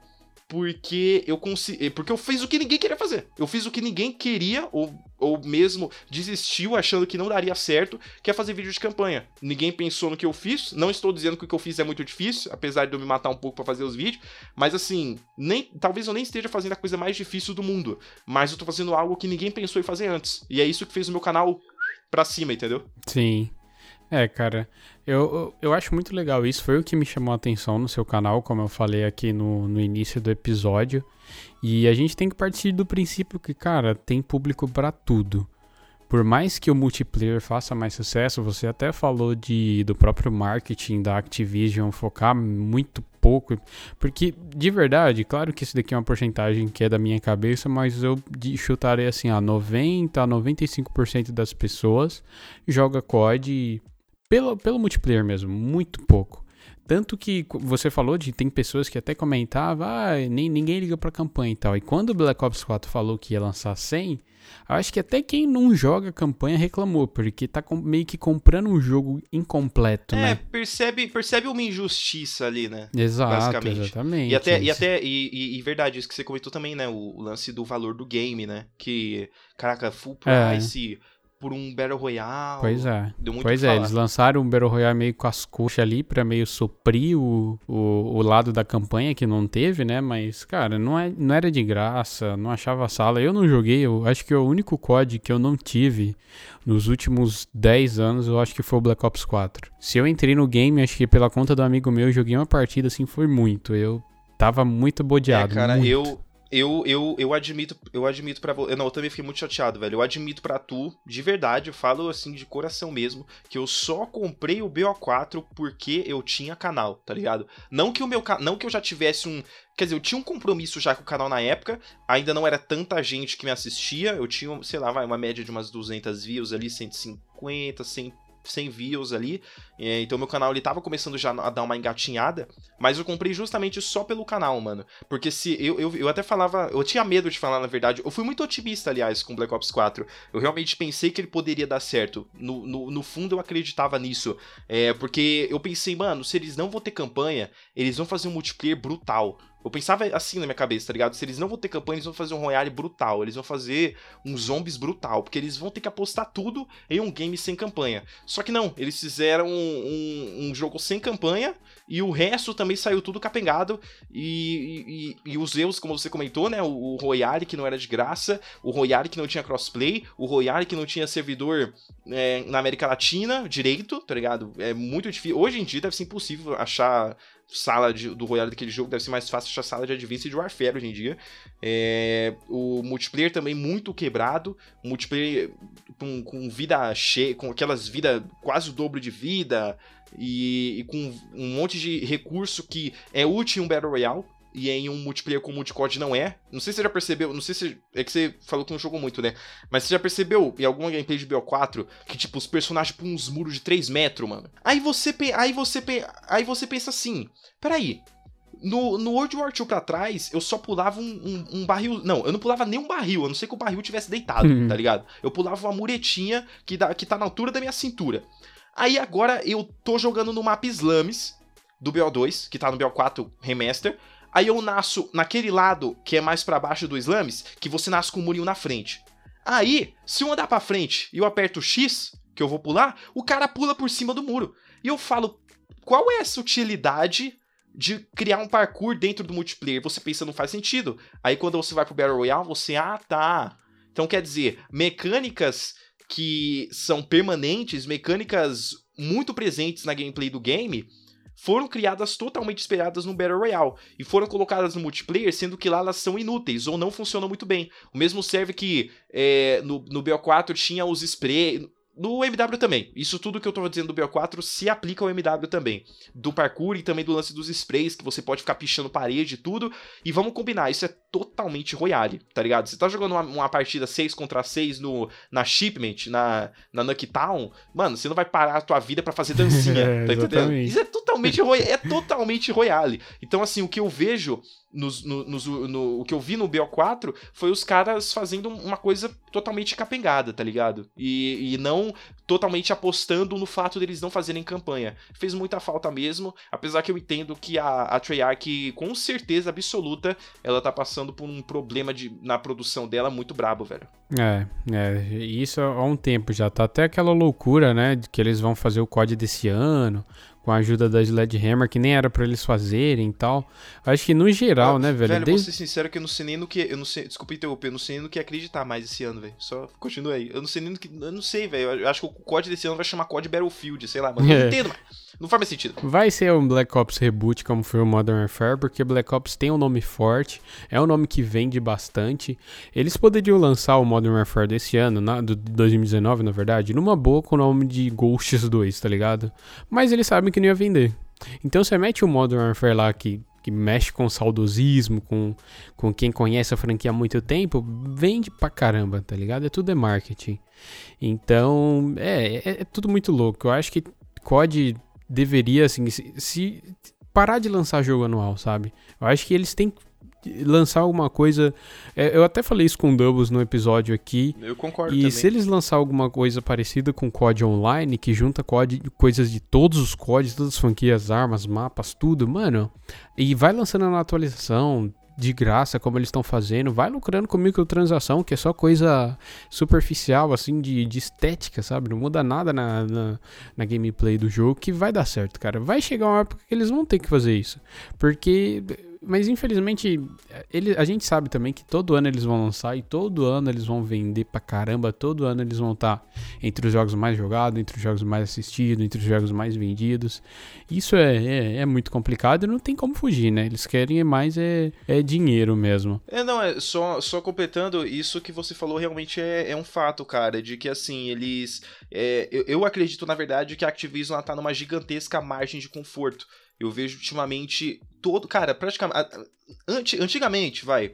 porque eu consegui, porque eu fiz o que ninguém queria fazer. Eu fiz o que ninguém queria ou, ou mesmo desistiu achando que não daria certo, que é fazer vídeo de campanha. Ninguém pensou no que eu fiz. Não estou dizendo que o que eu fiz é muito difícil, apesar de eu me matar um pouco para fazer os vídeos, mas assim, nem talvez eu nem esteja fazendo a coisa mais difícil do mundo, mas eu tô fazendo algo que ninguém pensou em fazer antes. E é isso que fez o meu canal pra cima, entendeu? Sim. É, cara, eu, eu acho muito legal isso. Foi o que me chamou a atenção no seu canal, como eu falei aqui no, no início do episódio. E a gente tem que partir do princípio que, cara, tem público para tudo. Por mais que o multiplayer faça mais sucesso, você até falou de, do próprio marketing da Activision focar muito pouco. Porque, de verdade, claro que isso daqui é uma porcentagem que é da minha cabeça, mas eu chutarei assim: a 90 a 95% das pessoas joga COD pelo, pelo multiplayer mesmo, muito pouco. Tanto que você falou de tem pessoas que até comentavam, ah, nem, ninguém liga pra campanha e tal. E quando o Black Ops 4 falou que ia lançar 100, acho que até quem não joga campanha reclamou, porque tá com, meio que comprando um jogo incompleto, é, né? É, percebe, percebe uma injustiça ali, né? Exato, exatamente. E até, e, até e, e, e, verdade, isso que você comentou também, né? O, o, lance do valor do game, né? Que, caraca, full é. price... É por um Battle Royale. Pois é. Deu muito pois é, eles lançaram um Battle Royale meio com as coxas ali pra meio suprir o, o, o, lado da campanha que não teve, né? Mas, cara, não, é, não era de graça, não achava sala. Eu não joguei, eu acho que o único COD que eu não tive nos últimos 10 anos, eu acho que foi o Black Ops 4. Se eu entrei no game, acho que pela conta do amigo meu, eu joguei uma partida assim, foi muito. Eu tava muito bodeado. É, cara, muito. eu eu, eu, eu admito, eu admito para você. Não, eu também fiquei muito chateado, velho. Eu admito para tu, de verdade, eu falo assim de coração mesmo, que eu só comprei o BO4 porque eu tinha canal, tá ligado? Não que o meu não que eu já tivesse um, quer dizer, eu tinha um compromisso já com o canal na época, ainda não era tanta gente que me assistia, eu tinha, sei lá, vai, uma média de umas 200 views ali, 150, 100 100 views ali. É, então meu canal ele tava começando já a dar uma engatinhada, mas eu comprei justamente só pelo canal, mano. Porque se eu, eu, eu até falava, eu tinha medo de falar na verdade. Eu fui muito otimista, aliás, com Black Ops 4. Eu realmente pensei que ele poderia dar certo. No, no, no fundo eu acreditava nisso. É, porque eu pensei, mano, se eles não vão ter campanha, eles vão fazer um multiplayer brutal Eu pensava assim na minha cabeça, tá ligado? Se eles não vão ter campanha, eles vão fazer um Royale brutal. Eles vão fazer um zombies brutal. Porque eles vão ter que apostar tudo em um game sem campanha. Só que não, eles fizeram um, um, um jogo sem campanha. E o resto também saiu tudo capengado. E, e, e, os erros, como você comentou, né? O, o Royale que não era de graça. O Royale que não tinha crossplay. O Royale que não tinha servidor é, na América Latina direito, tá ligado? É muito difícil. Hoje em dia deve ser impossível achar sala de, do Royale daquele jogo, deve ser mais fácil achar sala de Advanced Warfare hoje em dia. É, o multiplayer também muito quebrado, multiplayer com, com vida cheia, com aquelas vidas quase o dobro de vida, e, e, com um monte de recurso que é útil em um Battle Royale e em um multiplayer com multicode não é. Não sei se você já percebeu, não sei se é que você falou que não jogou muito, né? Mas você já percebeu em alguma gameplay de BO4 que tipo os personagens por uns muros de 3 metros, mano. Aí você aí você aí você pensa assim, peraí, no, no World War II pra trás, eu só pulava um, um, um, barril. Não, eu não pulava nem um barril, a não ser que o barril tivesse deitado, uhum. tá ligado? Eu pulava uma muretinha que, dá, que tá na altura da minha cintura. Aí agora eu tô jogando no mapa Slames do BO2, que tá no BO4 Remaster. Aí eu nasço naquele lado que é mais para baixo do Slames, que você nasce com o murinho na frente. Aí, se eu andar para frente e eu aperto X, que eu vou pular, o cara pula por cima do muro. E eu falo, qual é essa utilidade de criar um parkour dentro do multiplayer? Você pensa, não faz sentido. Aí quando você vai pro Battle Royale, você, ah, tá. Então quer dizer, mecânicas que são permanentes, mecânicas muito presentes na gameplay do game, foram criadas totalmente esperadas no Battle Royale e foram colocadas no multiplayer, sendo que lá elas são inúteis ou não funcionam muito bem. O mesmo serve que é, no, no BO4 tinha os spray. No MW também. Isso tudo que eu tô dizendo do BO4 se aplica ao MW também. Do parkour e também do lance dos sprays, que você pode ficar pichando parede e tudo. E vamos combinar, isso é totalmente Royale, tá ligado? Você tá jogando uma, uma partida 6 contra 6 no, na Shipment, na, na Nucktown, mano, você não vai parar a tua vida para fazer dancinha, é, tá entendendo? Isso é totalmente, é totalmente Royale. Então, assim, o que eu vejo nos, no, nos, no, o que eu vi no BO4 foi os caras fazendo uma coisa totalmente capengada, tá ligado? E, e não totalmente apostando no fato deles não fazerem campanha. Fez muita falta mesmo, apesar que eu entendo que a, a Treyarch, com certeza absoluta, ela tá passando por um problema de, na produção dela muito brabo, velho. É, é, isso há um tempo já tá até aquela loucura, né, de que eles vão fazer o COD desse ano, com a ajuda da Sledgehammer, que nem era para eles fazerem e tal. Acho que no geral, ah, né, velho? Velho, Desde... vou ser sincero que eu não sei nem no que. Eu não sei, desculpa interromper, eu não sei nem no que acreditar mais esse ano, velho. Só continua aí. Eu não sei nem no que. Eu não sei, velho. Eu acho que o COD desse ano vai chamar COD Battlefield, sei lá, mas é. não entendo, mano. Não faz mais sentido. Vai ser um Black Ops Reboot, como foi o Modern Warfare, porque Black Ops tem um nome forte, é um nome que vende bastante. Eles poderiam lançar o Modern Warfare desse ano, na, do 2019, na verdade, numa boa com o nome de Ghosts 2, tá ligado? Mas eles sabem que não ia vender. Então você mete o Modern Warfare lá que, que mexe com saudosismo, com, com quem conhece a franquia há muito tempo, vende pra caramba, tá ligado? É tudo é marketing. Então, é, é, é tudo muito louco. Eu acho que COD deveria, assim, se, se, parar de lançar jogo anual, sabe? Eu acho que eles têm que lançar alguma coisa. É, eu até falei isso com o Doubles no episódio aqui. Eu concordo. E também. se eles lançar alguma coisa parecida com COD Online, que junta COD, coisas de todos os CODs, todas as franquias, armas, mapas, tudo, mano. E vai lançando na atualização, de graça, como eles estão fazendo, vai lucrando com microtransação, que é só coisa superficial, assim, de, de estética, sabe? Não muda nada na, na, na, gameplay do jogo, que vai dar certo, cara. Vai chegar uma época que eles vão ter que fazer isso. Porque mas infelizmente, ele, a gente sabe também que todo ano eles vão lançar e todo ano eles vão vender pra caramba. Todo ano eles vão estar tá entre os jogos mais jogados, entre os jogos mais assistidos, entre os jogos mais vendidos. Isso é, é, é muito complicado e não tem como fugir, né? Eles querem mais é, é dinheiro mesmo. É, não, é só, só completando, isso que você falou realmente é, é um fato, cara. De que assim, eles. É, eu, eu acredito, na verdade, que a Activision tá numa gigantesca margem de conforto. Eu vejo ultimamente todo. Cara, praticamente. Antigamente, vai.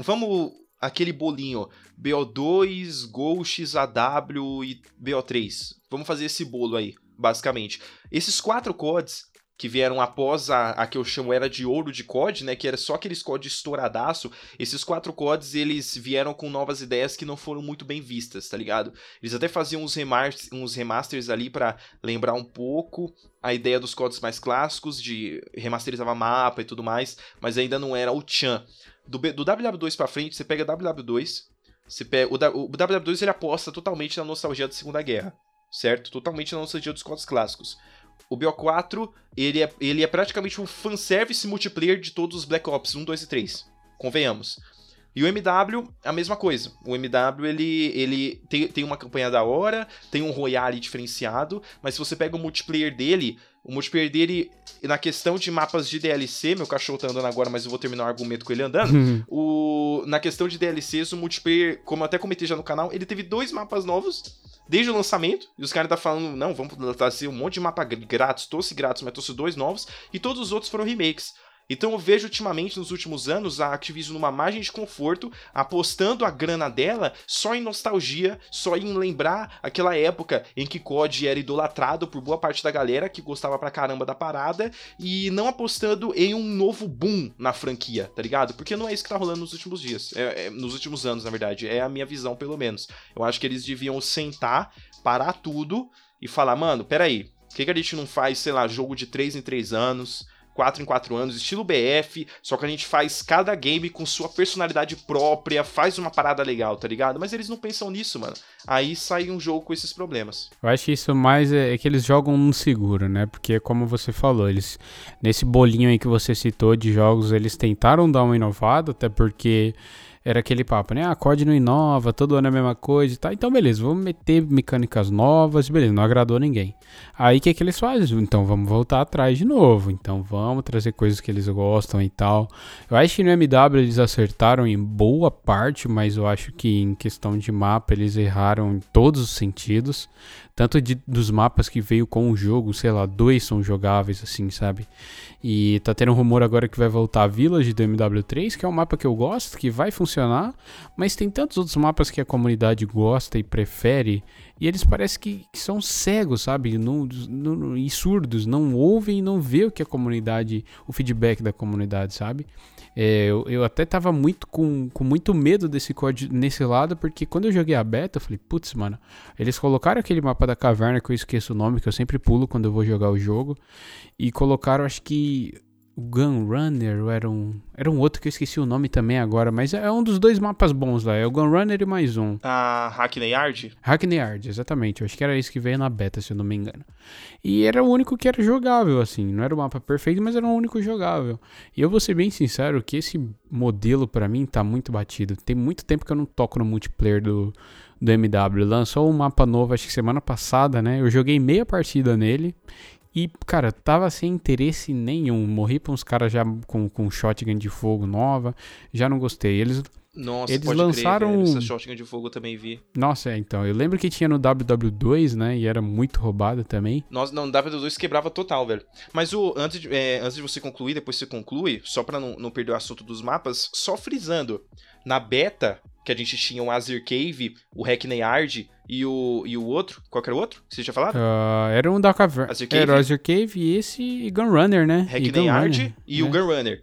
Vamos. Aquele bolinho. BO2, Gol, XAW e BO3. Vamos fazer esse bolo aí, basicamente. Esses quatro codes que vieram após a, a que eu chamo era de ouro de COD, né, que era só aqueles COD estouradaço, esses quatro CODs, eles vieram com novas ideias que não foram muito bem vistas, tá ligado? Eles até faziam uns, remasters, uns remasters ali para lembrar um pouco a ideia dos CODs mais clássicos, de remasterizava mapa e tudo mais, mas ainda não era o Chan. Do, do WW2 pra frente, você pega WW2, você pega, o, o WW2 ele aposta totalmente na nostalgia da Segunda Guerra, certo? Totalmente na nostalgia dos CODs clássicos. O BO4, ele é, ele é praticamente um fanservice multiplayer de todos os Black Ops 1, 2 e 3. Convenhamos. E o MW, a mesma coisa. O MW, ele, ele tem, tem uma campanha da hora, tem um royale diferenciado, mas se você pega o multiplayer dele, o multiplayer dele, na questão de mapas de DLC, meu cachorro tá andando agora, mas eu vou terminar o argumento com ele andando. Uhum. o, na questão de DLCs, o multiplayer, como eu até comentei já no canal, ele teve dois mapas novos desde o lançamento, e os caras tá falando, não, vamos trazer um monte de mapa grátis, trouxe grátis, mas trouxe dois novos, e todos os outros foram remakes. Então eu vejo ultimamente, nos últimos anos, a Activision numa margem de conforto, apostando a grana dela só em nostalgia, só em lembrar aquela época em que COD era idolatrado por boa parte da galera que gostava pra caramba da parada, e não apostando em um novo boom na franquia, tá ligado? Porque não é isso que tá rolando nos últimos dias, é, é, nos últimos anos, na verdade, é a minha visão, pelo menos. Eu acho que eles deviam sentar, parar tudo e falar, mano, peraí, por que, que a gente não faz, sei lá, jogo de 3 em 3 anos? 4 em 4 anos, estilo BF, só que a gente faz cada game com sua personalidade própria, faz uma parada legal, tá ligado? Mas eles não pensam nisso, mano. Aí sai um jogo com esses problemas. Eu acho que isso mais é, é que eles jogam no seguro, né? Porque, como você falou, eles. Nesse bolinho aí que você citou de jogos, eles tentaram dar uma inovada, até porque era aquele papo, né? Ah, COD não inova, todo ano é a mesma coisa e tal. Então, beleza, vamos meter mecânicas novas, beleza, não agradou ninguém. Aí o que, que eles fazem? Então vamos voltar atrás de novo. Então vamos trazer coisas que eles gostam e tal. Eu acho que no MW eles acertaram em boa parte, mas eu acho que em questão de mapa eles erraram em todos os sentidos. Tanto de, dos mapas que veio com o jogo, sei lá, dois são jogáveis, assim, sabe? E tá tendo um rumor agora que vai voltar a Village do MW3, que é um mapa que eu gosto, que vai funcionar, mas tem tantos outros mapas que a comunidade gosta e prefere, e eles parecem que, que são cegos, sabe? Não, não, e surdos, não ouvem e não vê o que a comunidade, o feedback da comunidade, sabe? É, eu, eu, até tava muito com, com muito medo desse código nesse lado, porque quando eu joguei a beta, eu falei, putz, mano, eles colocaram aquele mapa da caverna que eu esqueço o nome, que eu sempre pulo quando eu vou jogar o jogo, e colocaram, acho que o Gunrunner, ou era um, era um outro que eu esqueci o nome também agora, mas é um dos dois mapas bons lá, é o Gunrunner e mais um. Ah, Hackney Yard? Hackney Yard, exatamente, eu acho que era esse que veio na beta, se eu não me engano. E era o único que era jogável, assim, não era o mapa perfeito, mas era o único jogável. E eu vou ser bem sincero que esse modelo para mim tá muito batido, tem muito tempo que eu não toco no multiplayer do, do MW, lançou um mapa novo, acho que semana passada, né, eu joguei meia partida nele, e, cara, tava sem interesse nenhum. Morri pra uns caras já com, com shotgun de fogo nova. Já não gostei. Eles. Nossa, eles lançaram. Crer, Essa shotgun de fogo eu também vi. Nossa, é, então. Eu lembro que tinha no WW2, né? E era muito roubada também. Nossa, não, no WW2 quebrava total, velho. Mas o, antes, de, é, antes de você concluir, depois você conclui, só pra não, não perder o assunto dos mapas, só frisando. Na beta, que a gente tinha o Azir Cave, o Hackney Yard e o, e o outro. Qual que era o outro que você tinha falado? Uh, era um da caverna. Era o Azir Cave e esse e Gunrunner, né? Hackney Yard e o é. Gunrunner.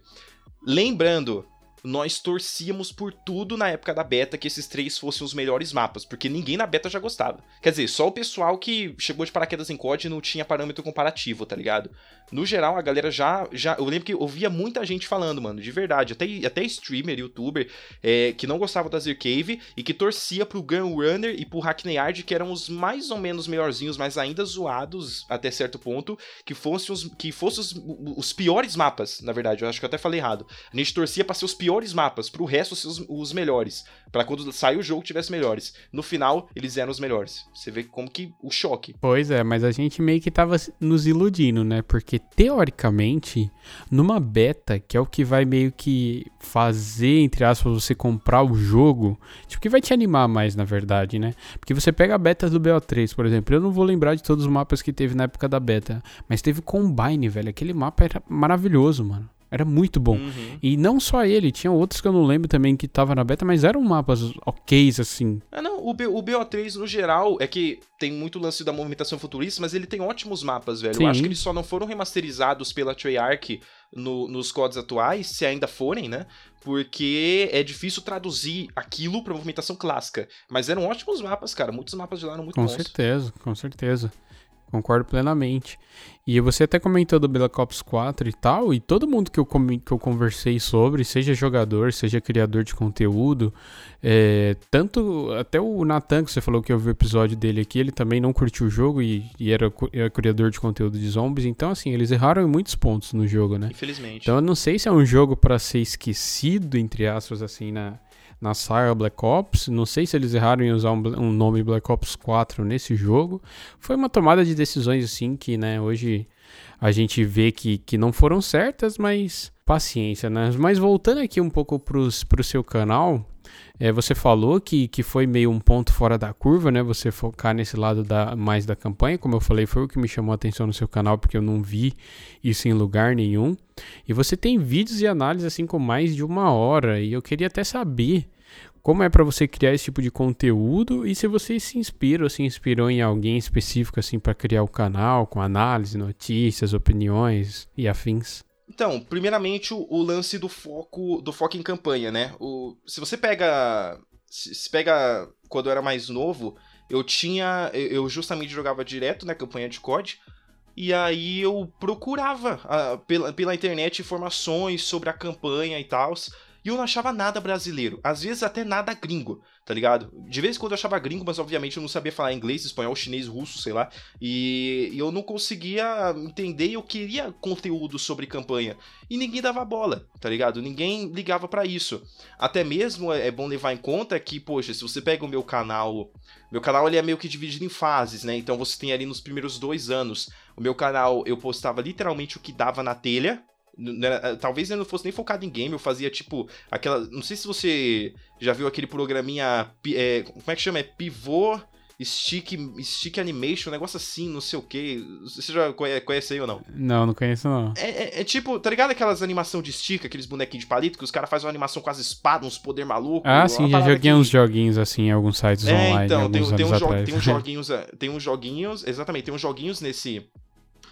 Lembrando, nós torcíamos por tudo na época da beta que esses três fossem os melhores mapas, porque ninguém na beta já gostava. Quer dizer, só o pessoal que chegou de paraquedas em COD não tinha parâmetro comparativo, tá ligado? No geral, a galera já. já eu lembro que eu via muita gente falando, mano, de verdade. Até, até streamer, youtuber, é, que não gostava da Zir Cave e que torcia pro Gun Runner e pro Hackney Yard, que eram os mais ou menos melhorzinhos, mas ainda zoados até certo ponto, que fossem os, que fossem os, os piores mapas, na verdade. Eu acho que eu até falei errado. A gente torcia pra ser os piores piores mapas, pro resto ser os, os melhores. para quando sair o jogo tivesse melhores. No final, eles eram os melhores. Você vê como que o choque. Pois é, mas a gente meio que tava nos iludindo, né? Porque teoricamente, numa beta, que é o que vai meio que fazer, entre aspas, você comprar o jogo, tipo, que vai te animar mais, na verdade, né? Porque você pega a beta do BO3, por exemplo, eu não vou lembrar de todos os mapas que teve na época da beta, mas teve Combine, velho. Aquele mapa era maravilhoso, mano. Era muito bom. Uhum. E não só ele, tinha outros que eu não lembro também que tava na beta, mas eram mapas ok, assim. Ah, não, o, B, o BO3 no geral é que tem muito lance da movimentação futurista, mas ele tem ótimos mapas, velho. Sim. Eu acho que eles só não foram remasterizados pela Treyarch no, nos codes atuais, se ainda forem, né? Porque é difícil traduzir aquilo pra movimentação clássica. Mas eram ótimos mapas, cara. Muitos mapas de lá eram muito Com bons. certeza, com certeza. Concordo plenamente. E você até comentou do Black Ops 4 e tal, e todo mundo que eu, que eu conversei sobre, seja jogador, seja criador de conteúdo, é, tanto até o Nathan, que você falou que eu vi o episódio dele aqui, ele também não curtiu o jogo e, e era, era criador de conteúdo de zombies, então assim, eles erraram em muitos pontos no jogo, né? Infelizmente. Então eu não sei se é um jogo pra ser esquecido, entre aspas, assim, na, na saga Black Ops. Não sei se eles erraram em usar um, um nome Black Ops 4 nesse jogo. Foi uma tomada de decisões, assim, que, né, hoje a gente vê que, que não foram certas, mas paciência, né? Mas voltando aqui um pouco pros, pro seu canal, é, você falou que, que foi meio um ponto fora da curva, né? Você focar nesse lado da, mais da campanha. Como eu falei, foi o que me chamou a atenção no seu canal, porque eu não vi isso em lugar nenhum. E você tem vídeos e análises assim com mais de uma hora. E eu queria até saber como é pra você criar esse tipo de conteúdo e se você se inspira ou se inspirou em alguém específico assim para criar o canal com análise, notícias, opiniões e afins. Então, primeiramente o, lance do foco do foco em campanha, né? O, se você pega se, pega quando eu era mais novo, eu tinha eu justamente jogava direto na campanha de COD e aí eu procurava ah, pela, pela internet informações sobre a campanha e tal. E eu não achava nada brasileiro. Às vezes até nada gringo, tá ligado? De vez em quando eu achava gringo, mas obviamente eu não sabia falar inglês, espanhol, chinês, russo, sei lá. E eu não conseguia entender eu queria conteúdo sobre campanha. E ninguém dava bola, tá ligado? Ninguém ligava pra isso. Até mesmo é é bom levar em conta que, poxa, se você pega o meu canal. Meu canal ele é meio que dividido em fases, né? Então você tem ali nos primeiros dois anos. O meu canal eu postava literalmente o que dava na telha. Né, Talvez eu não fosse nem focado em game, eu fazia tipo aquela. Não sei se você já viu aquele programinha. é, como é que chama? É pivô. Stick, stick Animation, um negócio assim, não sei o que. Você já conhe- conhece aí ou não? Não, não conheço não. É, é- é tipo, tá ligado aquelas animação de stick, aqueles bonequinhos de palito, que os caras fazem uma animação com as espadas, uns poder maluco? Ah, sim, já joguei que- uns joguinhos assim em alguns sites É, online então, tem, tem, jo- atrás. tem uns joguinhos, eh, tem uns joguinhos, exatamente, tem uns joguinhos nesse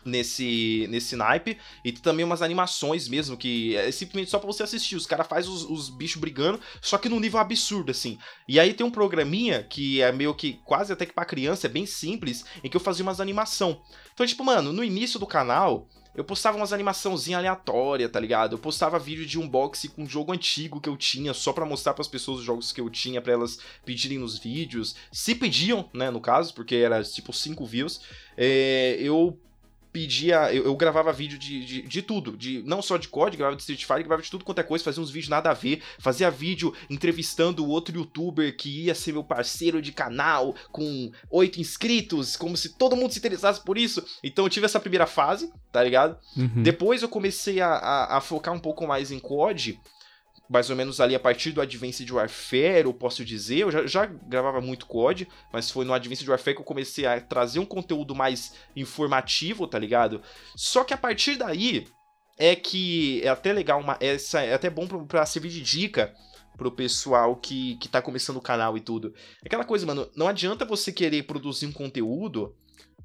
nesse nesse naipe e tem também umas animações mesmo que é simplesmente só pra você assistir, os caras fazem os, os bichos brigando, só que num nível absurdo assim. E aí tem um programinha que é meio que quase até que pra criança, é bem simples, em que eu fazia umas animação. Então, tipo, mano, no início do canal, eu postava umas animaçãozinhas aleatórias, tá ligado? Eu postava vídeo de unboxing com um jogo antigo que eu tinha, só pra mostrar pras pessoas os jogos que eu tinha, pra elas pedirem nos vídeos. Se pediam, né, no caso, porque era tipo 5 views. É, eu pedia, eu, eu gravava vídeo de, de, de tudo, de não só de COD, gravava de Street Fighter, gravava de tudo quanto é coisa, fazia uns vídeos nada a ver, fazia vídeo entrevistando outro youtuber que ia ser meu parceiro de canal, com oito inscritos, como se todo mundo se interessasse por isso. Então eu tive essa primeira fase, tá ligado? Uhum. Depois eu comecei a, a, a focar um pouco mais em COD, mais ou menos ali a partir do Advanced Warfare, eu posso dizer. Eu já, já gravava muito COD, mas foi no Advanced Warfare que eu comecei a trazer um conteúdo mais informativo, tá ligado? Só que a partir daí é que é até legal, uma, essa, é até bom pra servir de dica pro pessoal que, que tá começando o canal e tudo. É Aquela coisa, mano, não adianta você querer produzir um conteúdo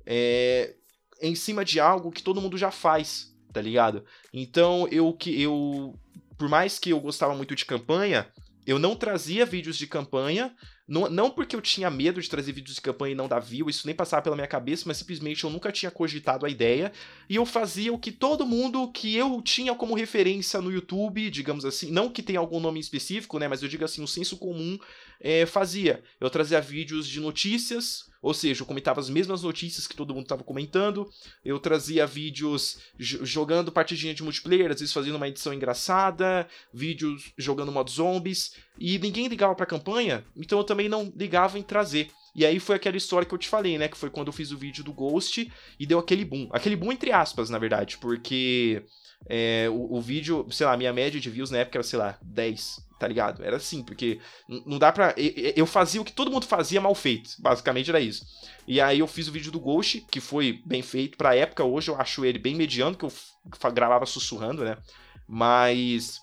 é, em cima de algo que todo mundo já faz, tá ligado? Então eu que eu por mais que eu gostava muito de campanha, eu não trazia vídeos de campanha, não, não porque eu tinha medo de trazer vídeos de campanha e não dar view, isso nem passava pela minha cabeça, mas simplesmente eu nunca tinha cogitado a ideia, e eu fazia o que todo mundo que eu tinha como referência no YouTube, digamos assim, não que tenha algum nome específico, né, mas eu digo assim, o senso comum é, fazia. Eu trazia vídeos de notícias, ou seja, eu comentava as mesmas notícias que todo mundo estava comentando, eu trazia vídeos jogando partidinha de multiplayer, às vezes fazendo uma edição engraçada, vídeos jogando modo zombies, e ninguém ligava pra campanha, então eu também não ligava em trazer. E aí foi aquela história que eu te falei, né? Que foi quando eu fiz o vídeo do Ghost e deu aquele boom. Aquele boom entre aspas, na verdade, porque é, o, o vídeo, sei lá, minha média de views na época era, sei lá, 10, tá ligado? Era assim, porque não dá pra. Eu fazia o que todo mundo fazia mal feito, basicamente era isso. E aí eu fiz o vídeo do Ghost, que foi bem feito pra época, hoje eu acho ele bem mediano, que eu gravava sussurrando, né? Mas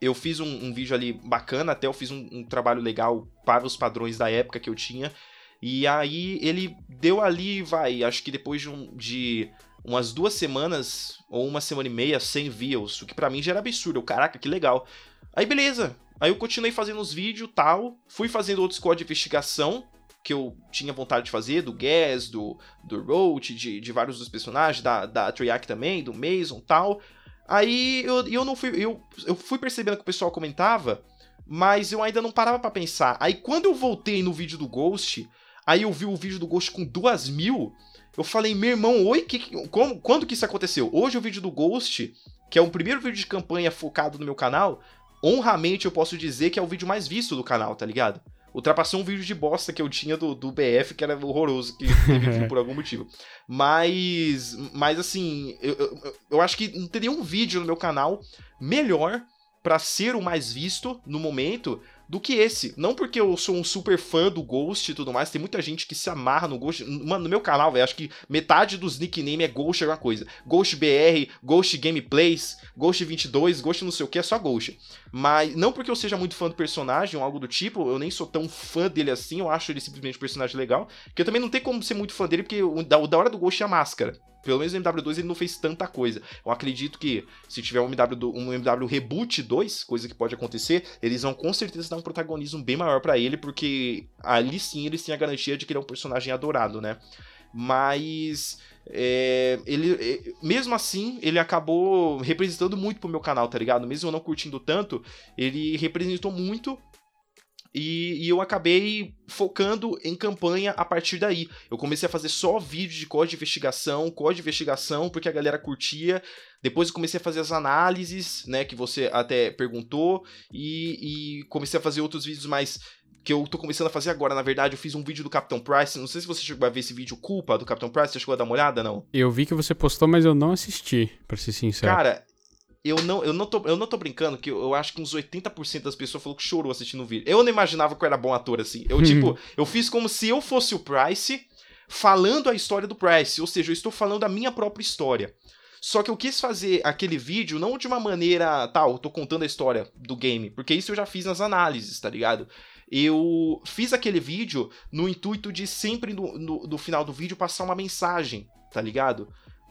eu fiz um, um vídeo ali bacana, até eu fiz um, um, trabalho legal para os padrões da época que eu tinha. E aí ele deu ali, vai, acho que depois de, um, de umas duas semanas ou uma semana e meia sem views, o que para mim já era absurdo. Eu, caraca, que legal. Aí beleza. Aí eu continuei fazendo os vídeos tal, fui fazendo outros códigos de investigação que eu tinha vontade de fazer, do Gas, do, do Roach, de, de vários dos personagens, da, da Triac também, do Mason tal. Aí eu, eu não fui. Eu, eu fui percebendo que o pessoal comentava, mas eu ainda não parava para pensar. Aí quando eu voltei no vídeo do Ghost, aí eu vi o vídeo do Ghost com duas mil. Eu falei, meu irmão, oi, que, como, quando que isso aconteceu? Hoje o vídeo do Ghost, que é o primeiro vídeo de campanha focado no meu canal, honramente eu posso dizer que é o vídeo mais visto do canal, tá ligado? Ultrapassou um vídeo de bosta que eu tinha do, do BF, que era horroroso, que teve por algum motivo. Mas, mas assim, eu, eu, eu acho que não teria um vídeo no meu canal melhor para ser o mais visto no momento do que esse. Não porque eu sou um super fã do Ghost e tudo mais, tem muita gente que se amarra no Ghost. Mano, no meu canal, velho, acho que metade dos nickname é Ghost alguma coisa. Ghost BR, Ghost Gameplays, Ghost 22, Ghost não sei o que, é só Ghost. Mas não porque eu seja muito fã do personagem ou algo do tipo, eu nem sou tão fã dele assim, eu acho ele simplesmente um personagem legal, que eu também não tenho como ser muito fã dele, porque o da hora do Ghost é a máscara. Pelo menos no MW2 ele não fez tanta coisa. Eu acredito que se tiver um MW, um MW Reboot 2, coisa que pode acontecer, eles vão com certeza dar um protagonismo bem maior para ele, porque ali sim eles têm a garantia de que ele é um personagem adorado, né? Mas é, ele, é, mesmo assim, ele acabou representando muito pro meu canal, tá ligado? Mesmo eu não curtindo tanto, ele representou muito e, e, eu acabei focando em campanha a partir daí. Eu comecei a fazer só vídeo de código de investigação, código de investigação, porque a galera curtia. Depois eu comecei a fazer as análises, né, que você até perguntou, e, e comecei a fazer outros vídeos mais que eu tô começando a fazer agora. Na verdade, eu fiz um vídeo do Capitão Price. Não sei se você chegou a ver esse vídeo Culpa do Capitão Price. Você chegou a dar uma olhada, não? Eu vi que você postou, mas eu não assisti, pra ser sincero. Cara, eu não, eu não, tô, eu não tô brincando, que eu, acho que uns 80% das pessoas falou que chorou assistindo o vídeo. Eu não imaginava que eu era bom ator assim. Eu, tipo, eu fiz como se eu fosse o Price falando a história do Price. Ou seja, eu estou falando a minha própria história. Só que eu quis fazer aquele vídeo não de uma maneira, tal, eu tô contando a história do game, porque isso eu já fiz nas análises, tá ligado? Eu fiz aquele vídeo no intuito de sempre no, no, no final do vídeo passar uma mensagem, tá ligado?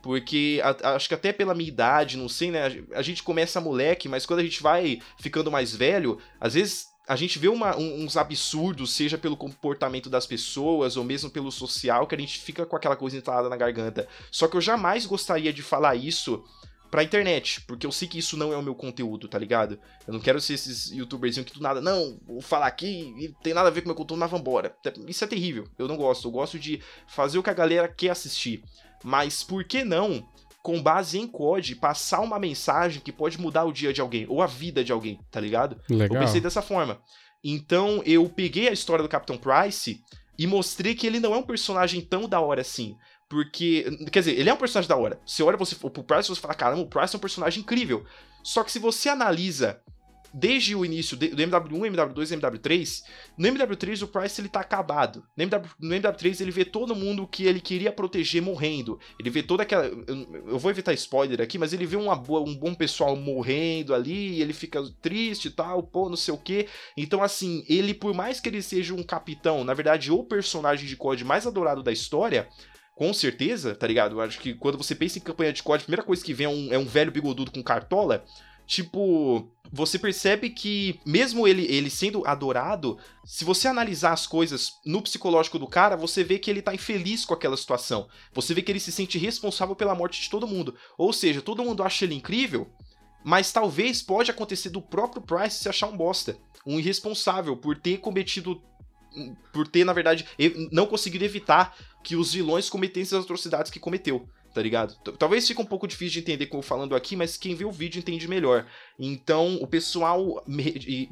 Porque a, acho que até pela minha idade, não sei, né? A, gente começa moleque, mas quando a gente vai ficando mais velho, às vezes a gente vê uma, um, uns absurdos, seja pelo comportamento das pessoas ou mesmo pelo social, que a gente fica com aquela coisa entalada na garganta. Só que eu jamais gostaria de falar isso pra internet, porque eu sei que isso não é o meu conteúdo, tá ligado? Eu não quero ser esses youtuberzinhos que do nada, não, vou falar aqui e tem nada a ver com o meu conteúdo, mas vambora. Isso é terrível, eu não gosto. Eu gosto de fazer o que a galera quer assistir. Mas por que não, com base em COD, passar uma mensagem que pode mudar o dia de alguém, ou a vida de alguém, tá ligado? Legal. Eu pensei dessa forma. Então eu peguei a história do Capitão Price e mostrei que ele não é um personagem tão da hora assim. Porque, quer dizer, ele é um personagem da hora. Você olha você, pro Price e você fala, caramba, o Price é um personagem incrível. Só que se você analisa desde o início do MW1, MW2 e MW3, no MW3 o Price ele tá acabado. No, MW, no MW3 ele vê todo mundo que ele queria proteger morrendo. Ele vê toda aquela. Eu, vou evitar spoiler aqui, mas ele vê uma boa, um bom pessoal morrendo ali, ele fica triste e tal, pô, não sei o que. Então, assim, ele, por mais que ele seja um capitão, na verdade, o personagem de COD mais adorado da história. Com certeza, tá ligado? Eu acho que quando você pensa em campanha de COD, a primeira coisa que vem é um, é um velho bigodudo com cartola tipo, você percebe que, mesmo ele, ele sendo adorado, se você analisar as coisas no psicológico do cara, você vê que ele tá infeliz com aquela situação. Você vê que ele se sente responsável pela morte de todo mundo. Ou seja, todo mundo acha ele incrível, mas talvez pode acontecer do próprio Price se achar um bosta. Um irresponsável por ter cometido. Por ter, na verdade, não conseguido evitar que os vilões cometessem as atrocidades que cometeu tá ligado? Talvez fique um pouco difícil de entender como eu falando aqui, mas quem vê o vídeo entende melhor. Então, o pessoal.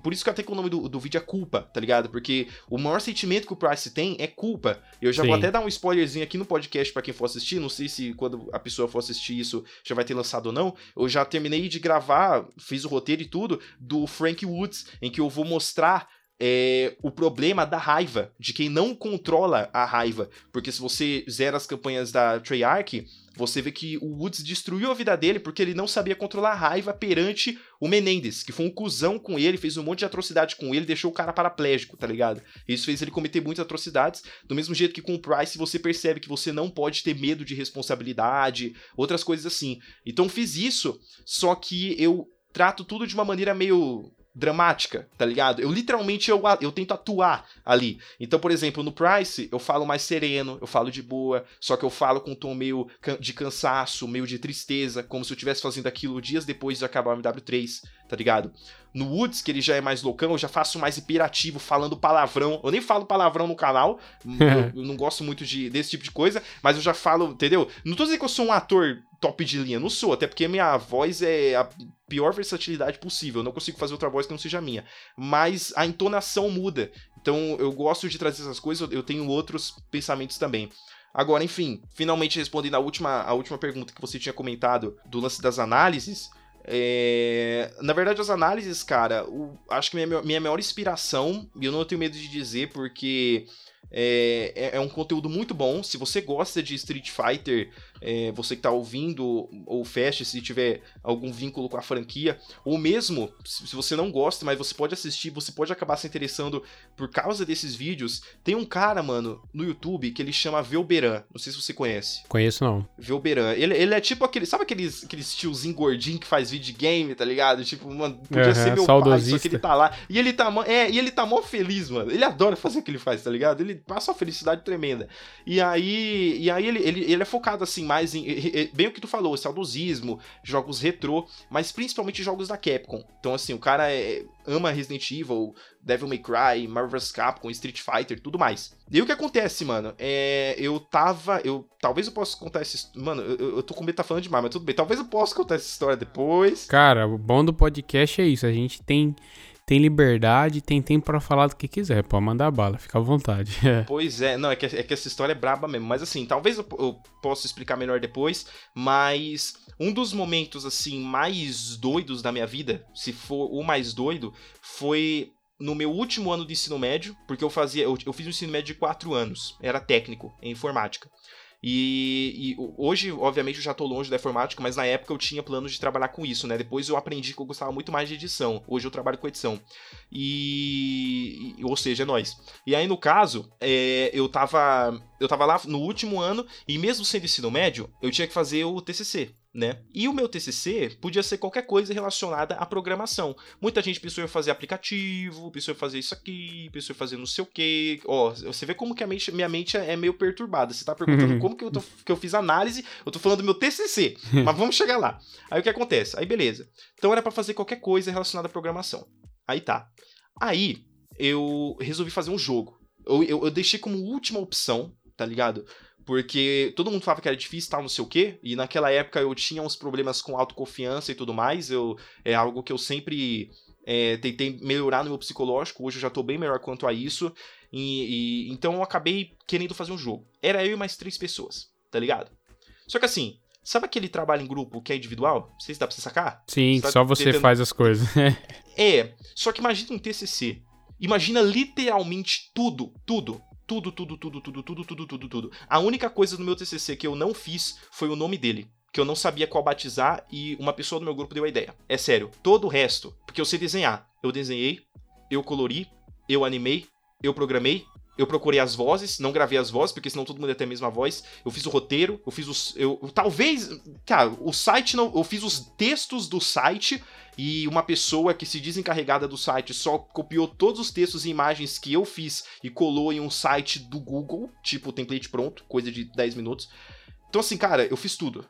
Por isso que até que o nome do, do vídeo é culpa, tá ligado? Porque o maior sentimento que o Price tem é culpa. Eu já Sim. vou até dar um spoilerzinho aqui no podcast para quem for assistir. Não sei se quando a pessoa for assistir isso já vai ter lançado ou não. Eu já terminei de gravar, fiz o roteiro e tudo, do Frank Woods, em que eu vou mostrar é o problema da raiva, de quem não controla a raiva. Porque se você zera as campanhas da Treyarch, você vê que o Woods destruiu a vida dele porque ele não sabia controlar a raiva perante o Menendez, que foi um cuzão com ele, fez um monte de atrocidade com ele, deixou o cara paraplégico, tá ligado? Isso fez ele cometer muitas atrocidades, do mesmo jeito que com o Price você percebe que você não pode ter medo de responsabilidade, outras coisas assim. Então fiz isso, só que eu trato tudo de uma maneira meio dramática, tá ligado? Eu literalmente eu, eu tento atuar ali. Então, por exemplo, no Price, eu falo mais sereno, eu falo de boa, só que eu falo com um tom meio de cansaço, meio de tristeza, como se eu estivesse fazendo aquilo dias depois de acabar o MW3, tá ligado? No Woods, que ele já é mais loucão, eu já faço mais hiperativo, falando palavrão. Eu nem falo palavrão no canal, eu, eu, não gosto muito de, desse tipo de coisa, mas eu já falo, entendeu? Não tô dizendo que eu sou um ator top de linha, não sou, até porque minha voz é a pior versatilidade possível, eu não consigo fazer outra voz que não seja minha. Mas a entonação muda, então eu gosto de trazer essas coisas, eu tenho outros pensamentos também. Agora, enfim, finalmente respondendo a última, a última pergunta que você tinha comentado do lance das análises. É... Na verdade, as análises, cara, o... acho que minha, minha maior inspiração, e eu não tenho medo de dizer, porque é, é, é, um conteúdo muito bom. Se você gosta de Street Fighter, é, você que está ouvindo ou Fast, se tiver algum vínculo com a franquia, ou mesmo se você não gosta, mas você pode assistir, você pode acabar se interessando por causa desses vídeos. Tem um cara, mano, no YouTube que ele chama Velberan. Não sei se você conhece. Conheço não. Velberan. Ele, ele é tipo aquele. Sabe aqueles, aqueles tiozinho gordinho que faz vídeo game, tá ligado? Tipo, mano, podia uhum, ser meu pai, só que ele tá lá. E ele tá, é, e ele tá mó feliz, mano. Ele adora fazer o que ele faz, tá ligado? Ele passa uma felicidade tremenda. E aí, e aí ele, ele, ele é focado assim mais em bem o que tu falou, saudosismo, jogos retrô, mas principalmente jogos da Capcom. Então assim, o cara é, ama Resident Evil, Devil May Cry, Marvel vs Capcom, Street Fighter, tudo mais. E o que acontece, mano? É, eu tava, eu talvez eu possa contar essa, mano, eu, eu tô com medo de tá falando demais, mas tudo bem. Talvez eu possa contar essa história depois. Cara, o bom do podcast é isso, a gente tem tem liberdade, tem tempo para falar do que quiser. Pode mandar bala, fica à vontade. pois é, não, é que, é que essa história é braba mesmo. Mas assim, talvez eu, eu possa explicar melhor depois. Mas um dos momentos, assim, mais doidos da minha vida, se for o mais doido, foi no meu último ano de ensino médio, porque eu fazia, eu, eu fiz um ensino médio de 4 anos, era técnico em informática. E, e, hoje, obviamente, eu já tô longe da informática, mas na época eu tinha planos de trabalhar com isso, né? Depois eu aprendi que eu gostava muito mais de edição. Hoje eu trabalho com edição. E. e ou seja, é nóis. E aí, no caso, é, eu tava. Eu tava lá no último ano, e mesmo sendo ensino médio, eu tinha que fazer o TCC né? E o meu TCC podia ser qualquer coisa relacionada à programação. Muita gente pensou em fazer aplicativo, pensou em fazer isso aqui, pensou em fazer não sei o quê. Ó, você vê como que a mente, minha mente é meio perturbada. Você tá perguntando como que eu, tô, que eu fiz análise, eu tô falando do meu TCC, mas vamos chegar lá. Aí o que acontece? Aí beleza. Então era para fazer qualquer coisa relacionada à programação. Aí tá. Aí eu resolvi fazer um jogo. Eu, eu, eu deixei como última opção, tá ligado? Porque todo mundo falava que era difícil, tal, não sei o quê. E naquela época eu tinha uns problemas com autoconfiança e tudo mais. Eu, é algo que eu sempre é, tentei melhorar no meu psicológico. Hoje eu já tô bem melhor quanto a isso. E, e, então eu acabei querendo fazer um jogo. Era eu e mais três pessoas, tá ligado? Só que assim, sabe aquele trabalho em grupo que é individual? Não sei se dá pra você sacar? Sim, você só você tentando... faz as coisas. é, só que imagina um TCC. Imagina literalmente tudo, tudo. Tudo, tudo, tudo, tudo, tudo, tudo, tudo, tudo. A única coisa no meu TCC que eu não fiz foi o nome dele. Que eu não sabia qual batizar e uma pessoa do meu grupo deu a ideia. É sério. Todo o resto, porque eu sei desenhar. Eu desenhei, eu colori, eu animei, eu programei, eu procurei as vozes, não gravei as vozes, porque senão todo mundo ia ter a mesma voz. Eu fiz o roteiro, eu fiz os. Eu, talvez. Cara, o site não. Eu fiz os textos do site e uma pessoa que se diz encarregada do site só copiou todos os textos e imagens que eu fiz e colou em um site do Google, tipo template pronto, coisa de 10 minutos. Então, assim, cara, eu fiz tudo.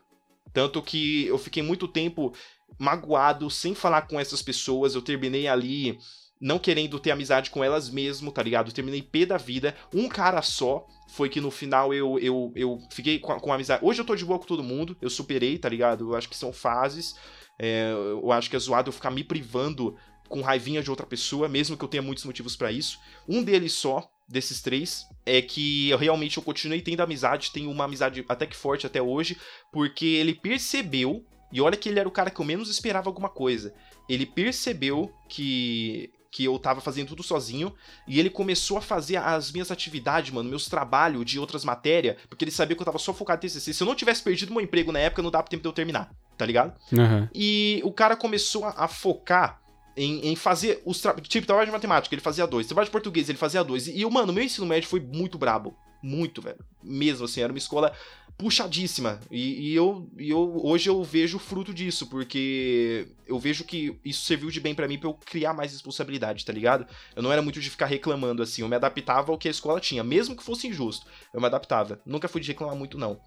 Tanto que eu fiquei muito tempo magoado, sem falar com essas pessoas. Eu terminei ali não querendo ter amizade com elas mesmo, tá ligado? Terminei pé da vida. Um cara só foi que no final eu, eu, eu fiquei com, com amizade. Hoje eu tô de boa com todo mundo, eu superei, tá ligado? Eu acho que são fases. É, eu acho que é zoado eu ficar me privando com raivinha de outra pessoa, mesmo que eu tenha muitos motivos para isso. Um deles só, desses três, é que eu realmente eu continuei tendo amizade, tenho uma amizade até que forte até hoje, porque ele percebeu, e olha que ele era o cara que eu menos esperava alguma coisa, ele percebeu que que eu tava fazendo tudo sozinho, e ele começou a fazer as minhas atividades, mano, meus trabalhos de outras matérias, porque ele sabia que eu tava só focado em TCC. Se eu não tivesse perdido meu emprego na época, não dava tempo de eu terminar, tá ligado? Aham. E o cara começou a, a focar em, em fazer os tra... tipo trabalho de matemática, ele fazia dois, trabalho de português, ele fazia dois. E, e mano, meu ensino médio foi muito brabo, muito, velho. Mesmo assim, era uma escola puxadíssima. E, e eu, e eu hoje eu vejo o fruto disso, porque eu vejo que isso serviu de bem pra mim pra eu criar mais responsabilidade, tá ligado? Eu não era muito de ficar reclamando assim, eu me adaptava ao que a escola tinha, mesmo que fosse injusto, eu me adaptava. Nunca fui de reclamar muito, não.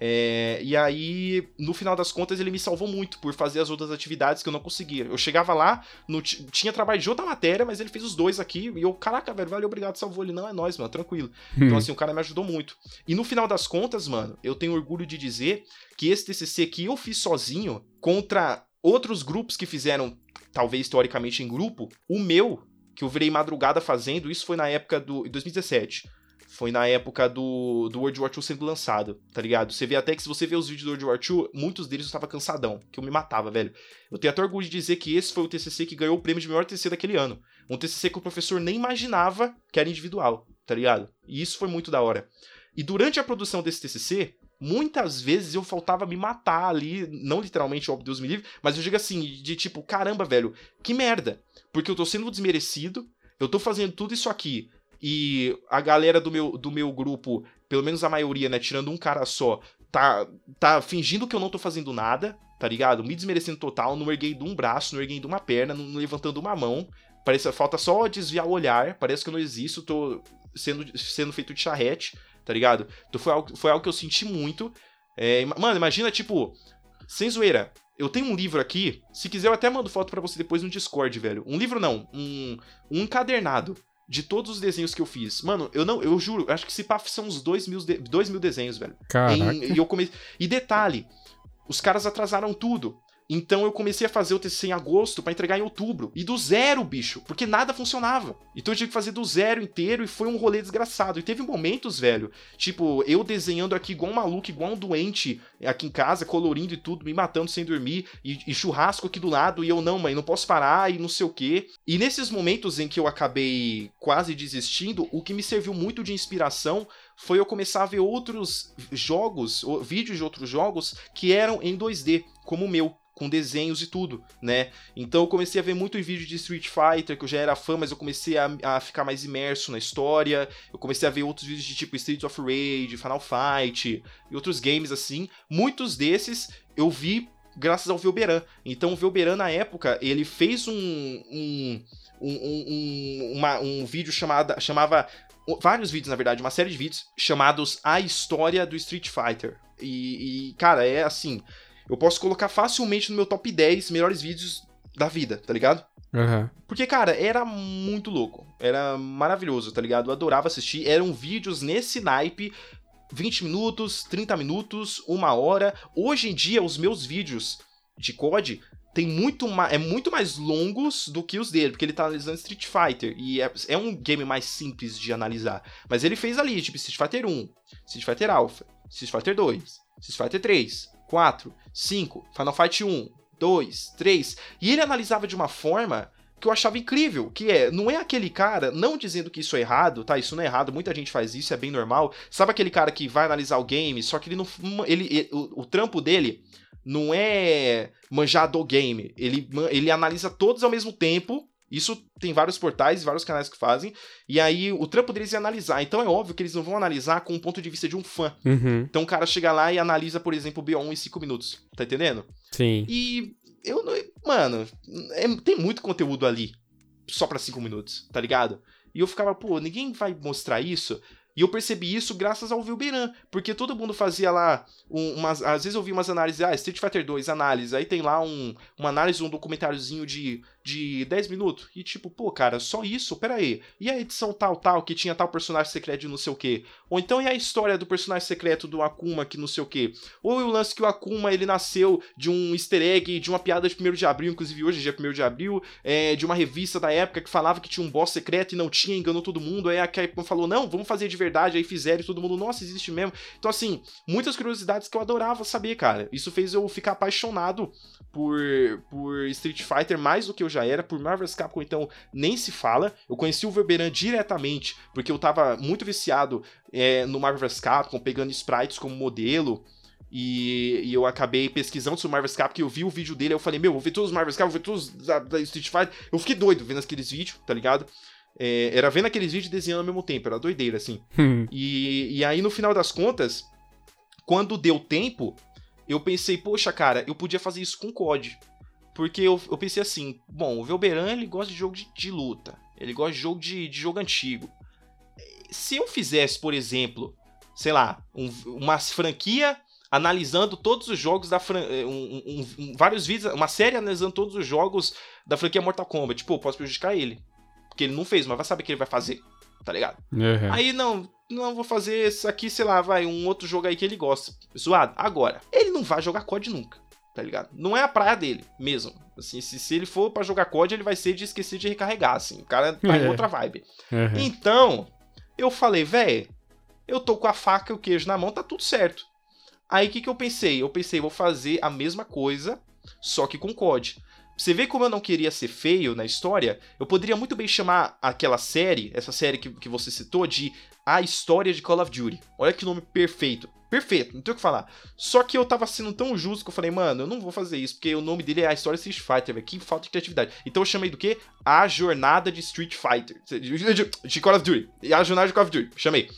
É, e aí, no final das contas, ele me salvou muito por fazer as outras atividades que eu não conseguia. Eu chegava lá, no, tinha trabalho de outra matéria, mas ele fez os dois aqui. E eu, caraca, velho, valeu, obrigado, salvou ele. Não, é nóis, mano, tranquilo. Então, assim, o cara me ajudou muito. E no final das contas, mano, eu tenho orgulho de dizer que esse TCC que eu fiz sozinho, contra outros grupos que fizeram, talvez teoricamente em grupo, o meu, que eu virei madrugada fazendo, isso foi na época do. em 2017. Foi na época do, do World War II sendo lançado, tá ligado? Você vê até que se você vê os vídeos do World War II, muitos deles eu tava cansadão, que eu me matava, velho. Eu tenho até orgulho de dizer que esse foi o TCC que ganhou o prêmio de melhor TCC daquele ano. Um TCC que o professor nem imaginava que era individual, tá ligado? E isso foi muito da hora. E durante a produção desse TCC, muitas vezes eu faltava me matar ali, não literalmente, óbvio, Deus me livre, mas eu digo assim, de tipo, caramba, velho, que merda. Porque eu tô sendo desmerecido, eu tô fazendo tudo isso aqui e a galera do meu, do meu grupo, pelo menos a maioria, né, tirando um cara só, tá, tá fingindo que eu não tô fazendo nada, tá ligado? Me desmerecendo total, não erguendo um braço, não erguendo uma perna, não levantando uma mão. Parece, falta só desviar o olhar, parece que eu não existo, tô sendo, sendo feito de charrete, tá ligado? Então foi algo, foi algo que eu senti muito. É, mano, imagina, tipo, sem zoeira, eu tenho um livro aqui, se quiser eu até mando foto para você depois no Discord, velho. Um livro não, um, um encadernado de todos os desenhos que eu fiz. Mano, eu não, eu juro, acho que se pá são uns dois mil, de, dois mil desenhos, velho. Caraca. Em, e eu come... E detalhe, os caras atrasaram tudo. Então eu comecei a fazer o TCC em agosto para entregar em outubro. E do zero, bicho, porque nada funcionava. Então eu tive que fazer do zero inteiro e foi um rolê desgraçado. E teve momentos, velho, tipo, eu desenhando aqui igual um maluco, igual um doente aqui em casa, colorindo e tudo, me matando sem dormir, e, e churrasco aqui do lado, e eu não, mãe, não posso parar e não sei o quê. E nesses momentos em que eu acabei quase desistindo, o que me serviu muito de inspiração foi eu começar a ver outros jogos, vídeos de outros jogos que eram em 2D, como o meu com desenhos e tudo, né? Então eu comecei a ver muito vídeo de Street Fighter, que eu já era fã, mas eu comecei a, a, ficar mais imerso na história. Eu comecei a ver outros vídeos de tipo Street of Rage, Final Fight e outros games assim. Muitos desses eu vi graças ao Velberan. Então o Velberan na época, ele fez um um, um, um, uma, um vídeo chamado, chamava vários vídeos, na verdade, uma série de vídeos chamados A História do Street Fighter. E, e cara, é assim, eu posso colocar facilmente no meu top 10 melhores vídeos da vida, tá ligado? Uhum. Porque, cara, era muito louco. Era maravilhoso, tá ligado? Eu adorava assistir. Eram vídeos nesse naipe. 20 minutos, 30 minutos, uma hora. Hoje em dia, os meus vídeos de COD tem muito é muito mais longos do que os dele, porque ele tá analisando Street Fighter. E é, é um game mais simples de analisar. Mas ele fez ali, tipo, Street Fighter 1, Street Fighter Alpha, Street Fighter 2, Street Fighter 3, 4, 5, Final Fight 1, 2, 3. E ele analisava de uma forma que eu achava incrível, que é, não é aquele cara, não dizendo que isso é errado, tá? Isso não é errado, muita gente faz isso, é bem normal. Sabe aquele cara que vai analisar o game, só que ele não. Ele, ele o, o, trampo dele não é manjar do game. Ele, ele analisa todos ao mesmo tempo isso tem vários portais, vários canais que fazem. E aí o trampo deles é analisar. Então é óbvio que eles não vão analisar com o ponto de vista de um fã. Uhum. Então o cara chega lá e analisa, por exemplo, o BO1 em 5 minutos. Tá entendendo? Sim. E eu não. Mano, é, tem muito conteúdo ali. Só pra 5 minutos, tá ligado? E eu ficava, pô, ninguém vai mostrar isso. E eu percebi isso graças ao Vilberan, porque todo mundo fazia lá um, umas, às vezes eu vi umas análises, ah, Street Fighter 2, análise, aí tem lá um, uma análise, um documentáriozinho de de 10 minutos. E tipo, pô, cara, só isso? Pera aí. E a edição tal, tal, que tinha tal personagem secreto de não sei o quê? Ou então e a história do personagem secreto do Akuma que não sei o quê? Ou o lance que o Akuma, ele nasceu de um easter egg, de uma piada de 1 de abril, inclusive hoje, dia 1 de abril, é, de uma revista da época que falava que tinha um boss secreto e não tinha, enganou todo mundo. Aí a Capcom falou, não, vamos fazer de verdade. Aí fizeram e todo mundo, nossa, existe mesmo. Então, assim, muitas curiosidades que eu adorava saber, cara. Isso fez eu ficar apaixonado por, por Street Fighter mais do que eu já era. Por Marvel's Capcom, então, nem se fala. Eu conheci o Verberan diretamente, porque eu tava muito viciado é, no Marvel's Capcom, pegando sprites como modelo. E, e, eu acabei pesquisando sobre Marvel's Capcom, que eu vi o vídeo dele, eu falei, meu, vou ver todos os Marvel's Capcom, vou ver todos da, da Street Fighter. Eu fiquei doido vendo aqueles vídeos, tá ligado? É, era vendo aqueles vídeos e desenhando ao mesmo tempo, era doideira, assim. Hum. e, e aí, no final das contas, quando deu tempo, eu pensei, poxa, cara, eu podia fazer isso com COD. Porque eu, eu pensei assim, bom, o Velberan, ele gosta de jogo de, de luta, ele gosta de jogo de, de jogo antigo. Se eu fizesse, por exemplo, sei lá, um, uma franquia analisando todos os jogos da fran... um, um, um, vários vídeos, uma série analisando todos os jogos da franquia Mortal Kombat. Tipo, eu posso prejudicar ele. Porque ele não fez, mas vai saber o que ele vai fazer. Tá ligado? Uhum. Aí não, não vou fazer isso aqui, sei lá, vai, um outro jogo aí que ele gosta. Zoado. Agora, ele não vai jogar COD nunca. Tá ligado? Não é a praia dele, mesmo. Assim, se, se ele for para jogar COD, ele vai ser de esquecer de recarregar, assim. O cara tá em É. outra vibe. Uhum. Então, eu falei, velho, eu tô com a faca e o queijo na mão, tá tudo certo. Aí o que, que eu pensei? Eu pensei, vou fazer a mesma coisa, só que com COD. Você vê como eu não queria ser feio na história? Eu poderia muito bem chamar aquela série, essa série que, que você citou, de A História de Call of Duty. Olha que nome perfeito. Perfeito, não tem o que falar. Só que eu tava sendo tão justo que eu falei, mano, eu não vou fazer isso, porque o nome dele é A História Street Fighter, velho. Que falta de criatividade. Então eu chamei do quê? A Jornada de Street Fighter. De, de Call of Duty. A Jornada de Call of Duty. Chamei.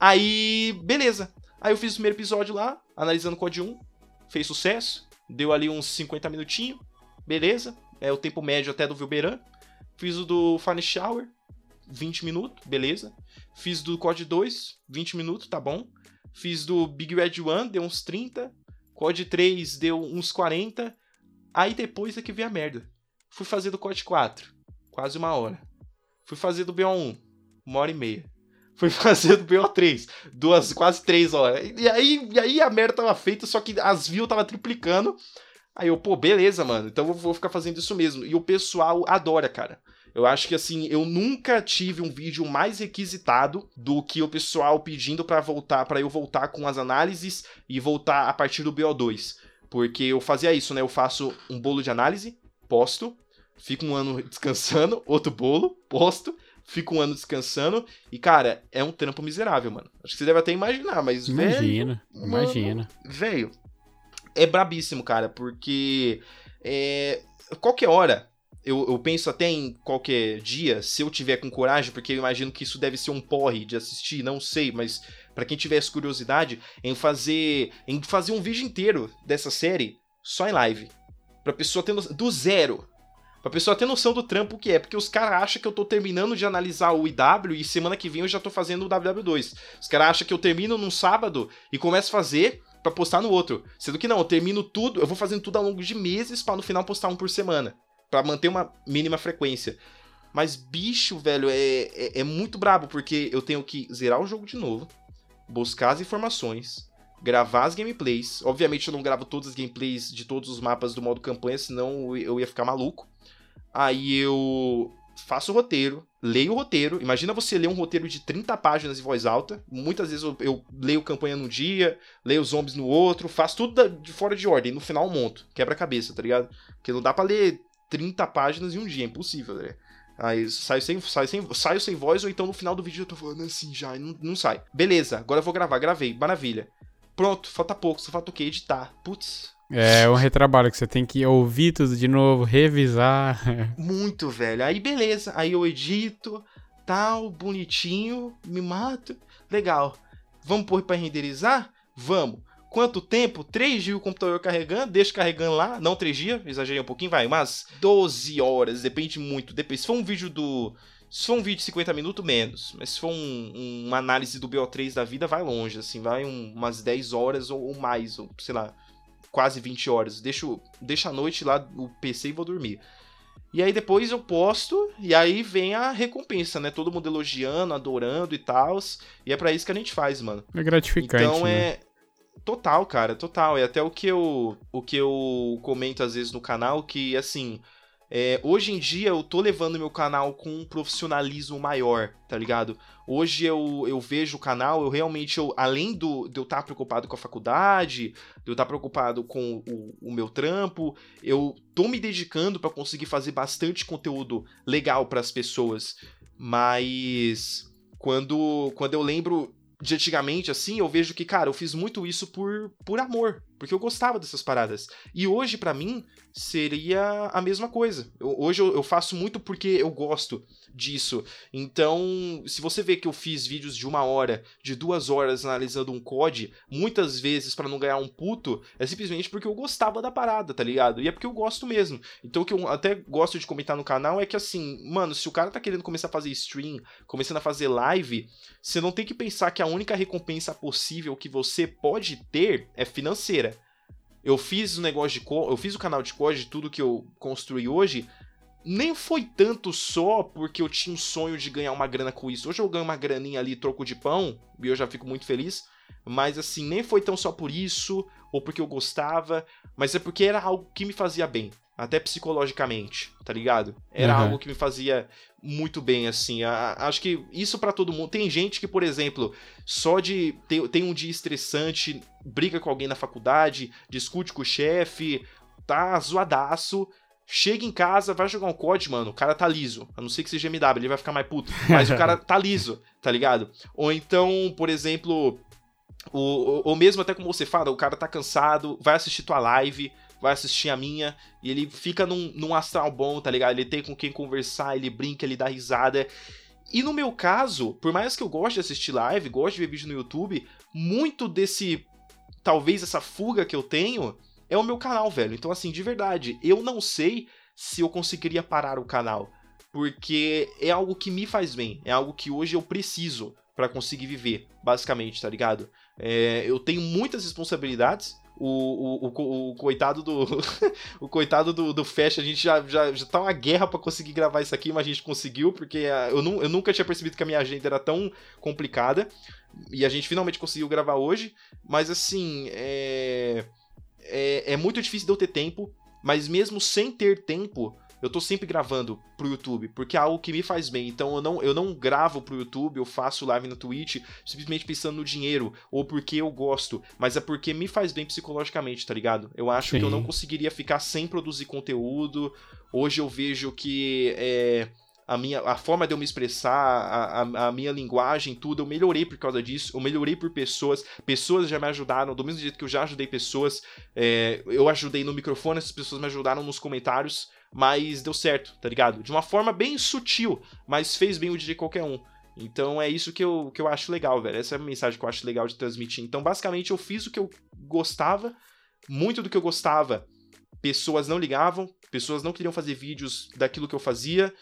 Aí, beleza. Aí eu fiz o primeiro episódio lá, analisando o Code 1. Fez sucesso. Deu ali uns 50 minutinhos. Beleza. É o tempo médio até do Vilberan. Fiz o do Fine Shower. 20 minutos, beleza. Fiz do COD 2, 20 minutos, tá bom. Fiz do Big Red One, deu uns 30. COD 3 deu uns 40. Aí depois é que veio a merda. Fui fazer do COD 4, quase uma hora. Fui fazer do BO1, uma hora e meia. Fui fazer do BO3, duas, quase três horas. E aí, e aí a merda tava feita, só que as views tava triplicando. Aí eu, pô, beleza, mano. Então eu vou ficar fazendo isso mesmo. E o pessoal adora, cara. Eu acho que assim, eu nunca tive um vídeo mais requisitado do que o pessoal pedindo pra voltar, para eu voltar com as análises e voltar a partir do BO2. Porque eu fazia isso, né? Eu faço um bolo de análise, posto, fico um ano descansando, outro bolo, posto, fico um ano descansando. E, cara, é um trampo miserável, mano. Acho que você deve até imaginar, mas, velho. Imagina, mano, imagina. Velho, é brabíssimo, cara, porque é, qualquer hora, eu, eu penso até em qualquer dia, se eu tiver com coragem, porque eu imagino que isso deve ser um porre de assistir, não sei, mas pra quem tivesse curiosidade, em fazer em fazer um vídeo inteiro dessa série só em live. Pra pessoa ter noção, do zero. Pra pessoa ter noção do trampo que é, porque os caras acham que eu tô terminando de analisar o IW e semana que vem eu já tô fazendo o WW2. Os caras acham que eu termino num sábado e começo a fazer pra postar no outro. Sendo que não, eu termino tudo, eu vou fazendo tudo ao longo de meses pra no final postar um por semana. Pra manter uma mínima frequência. Mas, bicho, velho, é, é, é muito brabo, porque eu tenho que zerar o jogo de novo, buscar as informações, gravar as gameplays. Obviamente eu não gravo todas as gameplays de todos os mapas do modo campanha, senão eu ia ficar maluco. Aí eu faço o roteiro, leio o roteiro. Imagina você ler um roteiro de 30 páginas em voz alta. Muitas vezes eu, eu leio campanha num dia, leio os zombies no outro, faço tudo da- de fora de ordem. No final eu monto, quebra-cabeça, tá ligado? Porque não dá pra ler 30 páginas em um dia, é impossível, né? Aí saio sem, saio, sem, saio sem voz, ou então no final do vídeo eu tô falando assim já, e não, não sai. Beleza, agora eu vou gravar, gravei, maravilha. Pronto, falta pouco, só falta o quê? Editar. Putz, É um retrabalho que você tem que ouvir tudo de novo, revisar. muito, velho. Aí beleza, aí eu edito, tal, bonitinho, me mato, legal. Vamos pôr pra renderizar? Vamos. Quanto tempo? 3 dias o computador carregando, deixa carregando lá. Não 3 dias, exagerei um pouquinho, vai, mas 12 horas, depende muito. Depende. Se for um vídeo do. Se for um vídeo de 50 minutos, menos. Mas se for um- um- uma análise do BO3 da vida, vai longe, assim, vai um- umas 10 horas ou, ou mais, ou sei lá, quase 20 horas. Deixo, deixo a noite lá o PC e vou dormir. E aí depois eu posto, e aí vem a recompensa, né? Todo mundo elogiando, adorando e tal. E é pra isso que a gente faz, mano. É gratificante, Então né? Total, cara, total. É até o que eu, o que eu comento às vezes no canal, que assim. É, hoje em dia eu tô levando meu canal com um profissionalismo maior, tá ligado? Hoje eu, eu vejo o canal, eu realmente, eu, além do, de eu estar tá preocupado com a faculdade, de eu estar tá preocupado com o, o meu trampo, eu tô me dedicando para conseguir fazer bastante conteúdo legal para as pessoas. Mas quando, quando eu lembro de antigamente, assim, eu vejo que, cara, eu fiz muito isso por, por amor, porque eu gostava dessas paradas. E hoje, para mim, seria a mesma coisa. Eu, hoje eu, eu, faço muito porque eu gosto disso. Então, se você vê que eu fiz vídeos de uma hora, de duas horas analisando um COD, muitas vezes para não ganhar um puto, é simplesmente porque eu gostava da parada, tá ligado? E é porque eu gosto mesmo. Então, o que eu até gosto de comentar no canal é que, assim, mano, se o cara tá querendo começar a fazer stream, começando a fazer live, você não tem que pensar que a única recompensa possível que você pode ter é financeira. Eu fiz o negócio de eu fiz o canal de COD, tudo que eu construí hoje, nem foi tanto só porque eu tinha um sonho de ganhar uma grana com isso. Hoje eu ganho uma graninha ali, troco de pão, e eu já fico muito feliz. Mas assim, nem foi tão só por isso, ou porque eu gostava, mas é porque era algo que me fazia bem até psicologicamente, tá ligado? Era uhum. algo que me fazia muito bem, assim. A, acho que isso para todo mundo. Tem gente que, por exemplo, só de ter, tem um dia estressante, briga com alguém na faculdade, discute com o chefe, tá zoadaço. Chega em casa, vai jogar um COD, mano, o cara tá liso. A não ser que seja MW, ele vai ficar mais puto. Mas o cara tá liso, tá ligado? Ou então, por exemplo, ou, ou mesmo até como você fala, o cara tá cansado, vai assistir tua live, vai assistir a minha, e ele fica num, num astral bom, tá ligado? Ele tem com quem conversar, ele brinca, ele dá risada. E no meu caso, por mais que eu goste de assistir live, goste de ver vídeo no YouTube, muito desse. Talvez essa fuga que eu tenho é o meu canal, velho. Então, assim, de verdade, eu não sei se eu conseguiria parar o canal. Porque é algo que me faz bem. É algo que hoje eu preciso para conseguir viver, basicamente, tá ligado? É, eu tenho muitas responsabilidades, o, o, o, o, coitado do. o coitado do, do a gente já, já, já tá uma guerra para conseguir gravar isso aqui, mas a gente conseguiu, porque ah, eu, nu, eu nunca tinha percebido que a minha agenda era tão complicada. E a gente finalmente conseguiu gravar hoje. Mas assim, é. É, é muito difícil de eu ter tempo. Mas mesmo sem ter tempo, eu tô sempre gravando pro YouTube, porque é algo que me faz bem. Então eu não, eu não gravo pro YouTube, eu faço live no Twitch simplesmente pensando no dinheiro, ou porque eu gosto, mas é porque me faz bem psicologicamente, tá ligado? Eu acho Sim. que eu não conseguiria ficar sem produzir conteúdo. Hoje eu vejo que é, a minha a forma de eu me expressar, a, a, a, minha linguagem, tudo, eu melhorei por causa disso, eu melhorei por pessoas, pessoas já me ajudaram, do mesmo jeito que eu já ajudei pessoas, é, eu ajudei no microfone, essas pessoas me ajudaram nos comentários, mas deu certo, tá ligado? De uma forma bem sutil, mas fez bem o dia de qualquer um. Então é isso que eu, que eu acho legal, velho. Essa é a mensagem que eu acho legal de transmitir. Então, basicamente, eu fiz o que eu gostava, muito do que eu gostava. Pessoas não ligavam, pessoas não queriam fazer vídeos daquilo que eu fazia.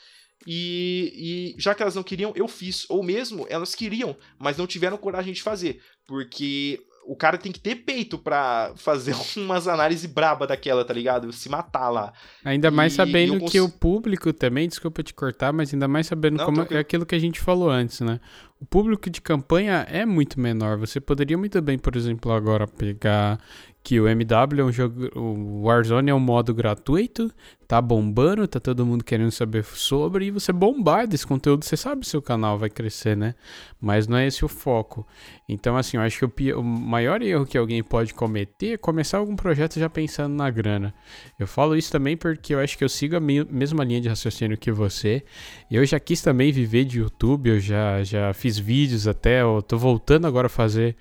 E, e já que elas não queriam, eu fiz. Ou mesmo elas queriam, mas não tiveram coragem de fazer. Porque o cara tem que ter peito pra fazer umas análises braba daquela, tá ligado? Se matar lá. Ainda mais e, sabendo cons... que o público também, desculpa te cortar, mas ainda mais sabendo Não, como é aquilo que a gente falou antes, né? O público de campanha é muito menor. Você poderia muito bem, por exemplo, agora pegar que o MW é um jogo, o Warzone é um modo gratuito, tá bombando, tá todo mundo querendo saber sobre, e você bombar desse conteúdo, você sabe se o canal vai crescer, né? Mas não é esse o foco. Então, assim, eu acho que o, o maior erro que alguém pode cometer é começar algum projeto já pensando na grana. Eu falo isso também porque eu acho que eu sigo a mesma linha de raciocínio que você. Eu já quis também viver de YouTube, eu já, já fiz vídeos até, eu tô voltando agora a fazer,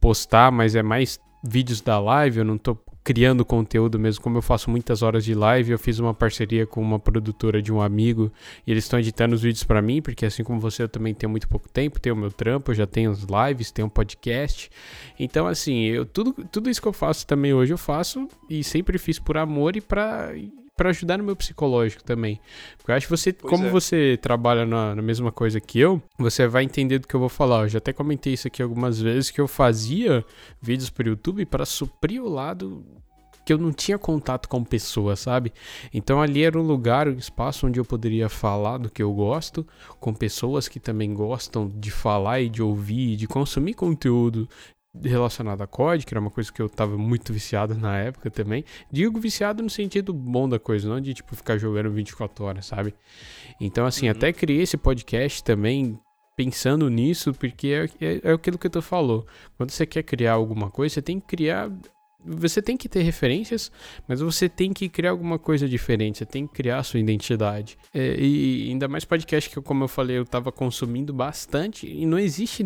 postar, mas é mais vídeos da live, eu não tô criando conteúdo mesmo, como eu faço muitas horas de live, eu fiz uma parceria com uma produtora de um amigo e eles estão editando os vídeos para mim, porque assim como você, eu também tenho muito pouco tempo, tenho o meu trampo, eu já tenho as lives, tenho um podcast. Então, assim, eu tudo, tudo isso que eu faço também hoje eu faço e sempre fiz por amor e para para ajudar no meu psicológico também. Porque eu acho que você, pois como é. você trabalha na, na, mesma coisa que eu, você vai entender do que eu vou falar. Eu já até comentei isso aqui algumas vezes, que eu fazia vídeos para YouTube para suprir o lado que eu não tinha contato com pessoas, sabe? Então ali era um lugar, um espaço onde eu poderia falar do que eu gosto, com pessoas que também gostam de falar e de ouvir, de consumir conteúdo relacionado a COD, que era uma coisa que eu tava muito viciado na época também. Digo viciado no sentido bom da coisa, não de tipo ficar jogando 24 horas, sabe? Então, assim, uhum. até criei esse podcast também pensando nisso, porque é, é, é aquilo que tu falou. Quando você quer criar alguma coisa, você tem que criar você tem que ter referências, mas você tem que criar alguma coisa diferente, você tem que criar a sua identidade. É, e ainda mais podcast que, como eu falei, eu tava consumindo bastante, e não existe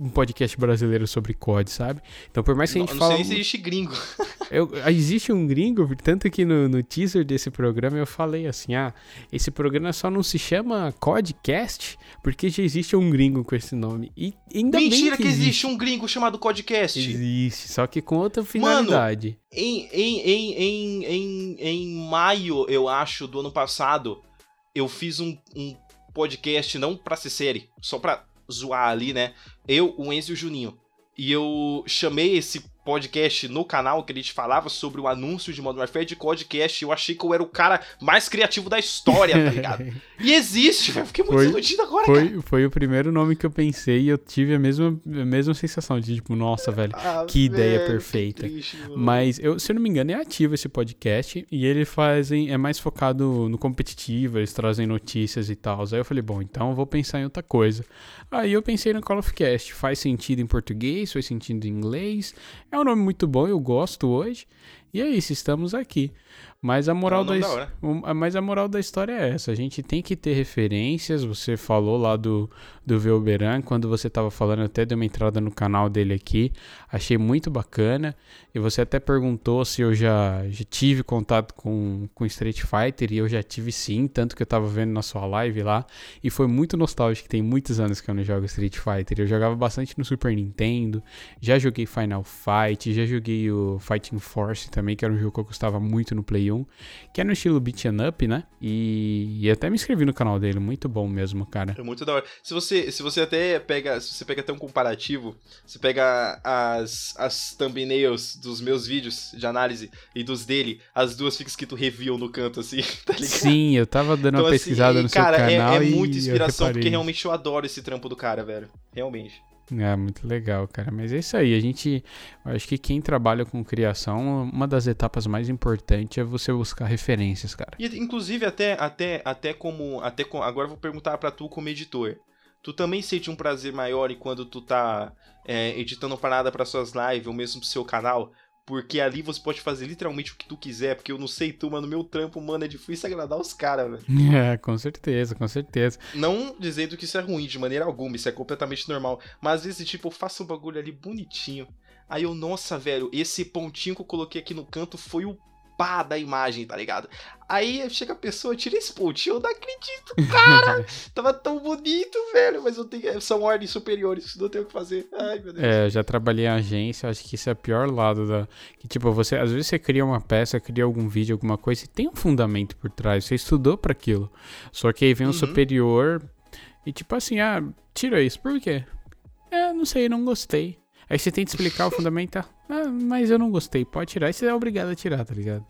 um podcast brasileiro sobre COD, sabe? Então, por mais que a gente não, fale. Não sei se existe gringo. eu, existe um gringo, tanto que no, no, teaser desse programa eu falei assim: ah, esse programa só não se chama Codcast porque já existe um gringo com esse nome. E ainda Mentira que, que existe. existe um gringo chamado Codcast. Existe, só que com outra finalidade. Mano, em, em, em, em, em, em maio, eu acho, do ano passado, eu fiz um, um podcast, não pra ser série, só pra zoar ali, né? Eu, o Enzo e o Juninho. E eu chamei esse podcast no canal que a gente falava sobre o anúncio de Modern Warfare de podcast. Eu achei que eu era o cara mais criativo da história, tá ligado? e existe, velho. Fiquei muito foi, iludido agora, foi, cara. Foi o primeiro nome que eu pensei e eu tive a mesma, a mesma sensação de tipo, nossa, velho, ah, que velho, ideia perfeita. Que triste, Mas, eu, se eu não me engano, é ativo esse podcast e eles fazem, é mais focado no competitivo, eles trazem notícias e tal. Aí eu falei, bom, então eu vou pensar em outra coisa. Aí eu pensei no Call of Cast. Faz sentido em português, faz sentido em inglês. É um nome muito bom, eu gosto hoje. E é isso, estamos aqui. Mas a moral, da, da mas a moral da história é essa. A gente tem que ter referências. Você falou lá do, do Velberan, quando você estava falando, até dei uma entrada no canal dele aqui. Achei muito bacana. E você até perguntou se eu já, já tive contato com, com Street Fighter. E eu já tive sim, tanto que eu estava vendo na sua live lá. E foi muito nostálgico, tem muitos anos que eu não jogo Street Fighter. Eu jogava bastante no Super Nintendo. Já joguei Final Fight, já joguei o Fighting Force também, que era um jogo que eu gostava muito no Play 1, que é no estilo beat up, né? E, e, até me inscrevi no canal dele, muito bom mesmo, cara. É muito da hora. Se você, se você até pega, se você pega até um comparativo, você pega as, as thumbnails dos meus vídeos de análise e dos dele, as duas ficam escrito review no canto, assim, tá ligado? Sim, eu tava dando então, uma assim, pesquisada assim, no cara, seu canal é, é muita inspiração, porque realmente eu adoro esse trampo do cara, velho. Realmente. É, muito legal, cara. Mas é isso aí. A gente. Acho que quem trabalha com criação, uma das etapas mais importantes é você buscar referências, cara. E, inclusive, até, até, até como. Até com, agora eu vou perguntar para tu como editor. Tu também sente um prazer maior quando tu tá é, editando parada para suas lives ou mesmo pro seu canal? Porque ali você pode fazer literalmente o que tu quiser, porque eu não sei tu, mas no meu trampo, mano, é difícil agradar os caras, velho. É, com certeza, com certeza. Não dizendo que isso é ruim de maneira alguma, isso é completamente normal. Mas às vezes, tipo, eu faço um bagulho ali bonitinho. Aí eu, nossa, velho, esse pontinho que eu coloquei aqui no canto foi o pá da imagem, tá ligado? Aí chega a pessoa, tira esse pontinho, eu não acredito, cara! Tava tão bonito, velho, mas eu tenho, são ordens superiores, não tenho o que fazer. Ai, meu Deus. É, eu já trabalhei em agência, acho que isso é o pior lado da. Que, tipo, você, às vezes você cria uma peça, cria algum vídeo, alguma coisa, e tem um fundamento por trás, você estudou para aquilo. Só que aí vem um uhum. superior e, tipo assim, ah, tira isso, por quê? É, não sei, não gostei. Aí você tenta explicar o fundamento, ah, mas eu não gostei, pode tirar, e você é obrigado a tirar, tá ligado?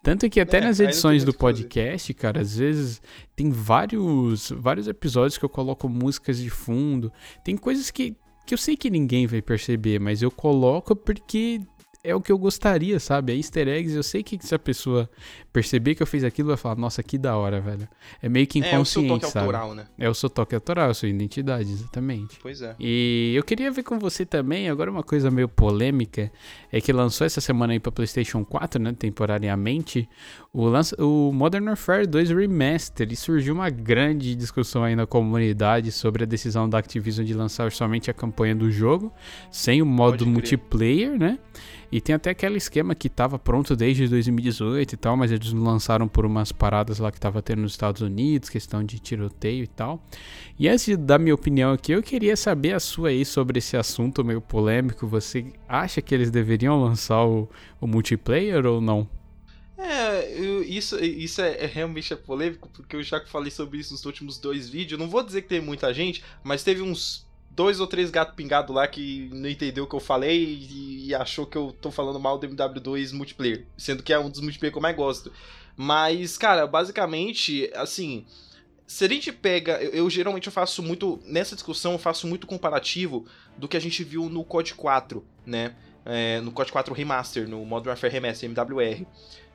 Tanto que até é, nas edições do podcast, cara, às vezes tem vários, vários episódios que eu coloco músicas de fundo. Tem coisas que, que eu sei que ninguém vai perceber, mas eu coloco porque é o que eu gostaria, sabe? É easter eggs, eu sei que se a pessoa perceber que eu fiz aquilo, vai falar, nossa, que da hora, velho. É meio que inconsciente, é, o seu toque sabe? autoral, né? É o seu toque autoral, a sua identidade, exatamente. Pois é. E eu queria ver com você também, agora uma coisa meio polêmica, é que lançou essa semana aí pra PlayStation 4, né, temporariamente, o, lança, o Modern Warfare 2 Remaster, e surgiu uma grande discussão aí na comunidade sobre a decisão da Activision de lançar somente a campanha do jogo, sem o modo multiplayer, né? E tem até aquele esquema que estava pronto desde 2018 e tal, mas eles lançaram por umas paradas lá que estava tendo nos Estados Unidos, questão de tiroteio e tal. E antes de dar minha opinião aqui, eu queria saber a sua aí sobre esse assunto meio polêmico. Você acha que eles deveriam lançar o, o multiplayer ou não? É, eu, isso, isso é, é, realmente é polêmico, porque eu já falei sobre isso nos últimos dois vídeos. Não vou dizer que tem muita gente, mas teve uns dois ou três gatos pingados lá que não entendeu o que eu falei e, e, achou que eu tô falando mal do MW2 multiplayer, sendo que é um dos multiplayer que eu mais gosto. Mas, cara, basicamente, assim, se a gente pega. Eu, eu, geralmente eu faço muito. Nessa discussão, eu faço muito comparativo do que a gente viu no COD 4, né? É, no COD 4 Remaster, no Modern Warfare Remaster, MWR.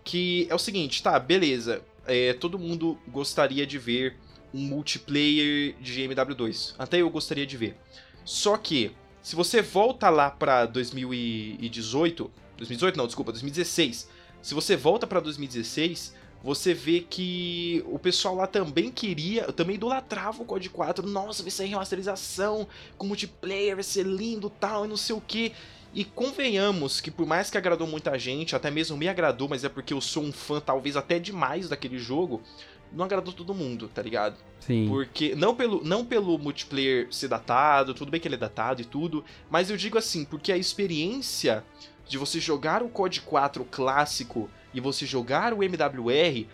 Que é o seguinte, tá, beleza. É, todo mundo gostaria de ver um multiplayer de MW2. Até eu gostaria de ver. Só que, se você volta lá pra 2018. 2018 não, desculpa, 2016. Se você volta pra 2016 você vê que o pessoal lá também queria, também idolatrava o COD 4. Nossa, vai ser remasterização com multiplayer, vai ser lindo tal, e não sei o que. E convenhamos que por mais que agradou muita gente, até mesmo me agradou, mas é porque eu sou um fã talvez até demais daquele jogo, não agradou todo mundo, tá ligado? Sim. Porque não pelo, não pelo multiplayer ser datado, tudo bem que ele é datado e tudo, mas eu digo assim, porque a experiência de você jogar o COD 4 clássico e você jogar o MWR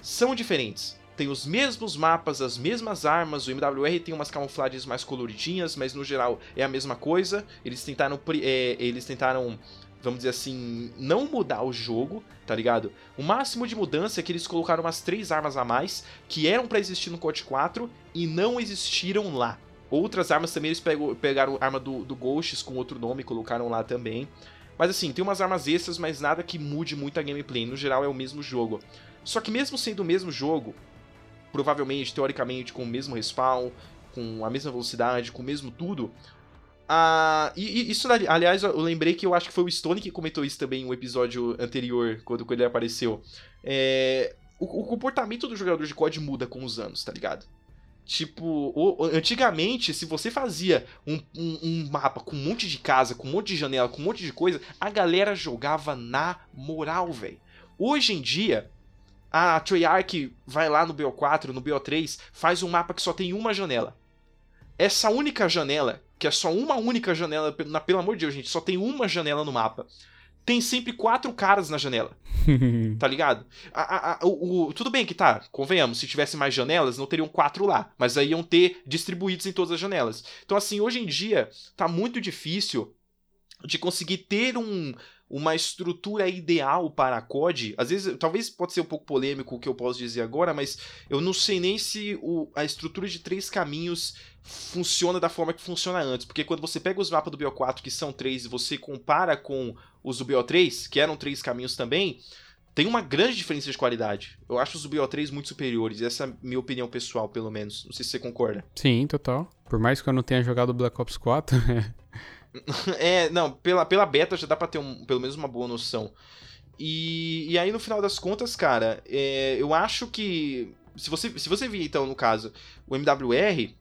são diferentes. Tem os mesmos mapas, as mesmas armas, o MWR tem umas camuflagens mais coloridinhas, mas no geral é a mesma coisa. Eles tentaram, é, eles tentaram vamos dizer assim, não mudar o jogo, tá ligado? O máximo de mudança é que eles colocaram umas três armas a mais que eram para existir no COD 4 e não existiram lá. Outras armas também eles pegaram a arma do, do Ghosts com outro nome e colocaram lá também. Mas assim, tem umas armas extras, mas nada que mude muito a gameplay. No geral é o mesmo jogo. Só que mesmo sendo o mesmo jogo, provavelmente, teoricamente, com o mesmo respawn, com a mesma velocidade, com o mesmo tudo. Ah, e, e, isso, aliás, eu lembrei que eu acho que foi o Stone que comentou isso também no episódio anterior, quando, quando ele apareceu. É, o, o, comportamento do jogador de COD muda com os anos, tá ligado? Tipo, o, antigamente, se você fazia um, um, um, mapa com um monte de casa, com um monte de janela, com um monte de coisa, a galera jogava na moral, velho. Hoje em dia, a Treyarch vai lá no BO4, no BO3, faz um mapa que só tem uma janela. Essa única janela, que é só uma única janela, na, pelo amor de Deus, gente, só tem uma janela no mapa tem sempre quatro caras na janela. tá ligado? A, a, a, o, o, tudo bem que tá, convenhamos, se tivesse mais janelas, não teriam quatro lá, mas aí iam ter distribuídos em todas as janelas. Então, assim, hoje em dia, tá muito difícil de conseguir ter um, uma estrutura ideal para a COD. Às vezes, talvez pode ser um pouco polêmico o que eu posso dizer agora, mas eu não sei nem se o, a estrutura de três caminhos funciona da forma que funciona antes. Porque quando você pega os mapas do BO4, que são três, e você compara com os do BO3, que eram três caminhos também, tem uma grande diferença de qualidade. Eu acho os do BO3 muito superiores. Essa é a minha opinião pessoal, pelo menos. Não sei se você concorda. Sim, total. Por mais que eu não tenha jogado Black Ops 4. é, não, pela, pela beta já dá pra ter um, pelo menos uma boa noção. E, e aí, no final das contas, cara, é, eu acho que. Se você, se você vir, então, no caso, o MWR,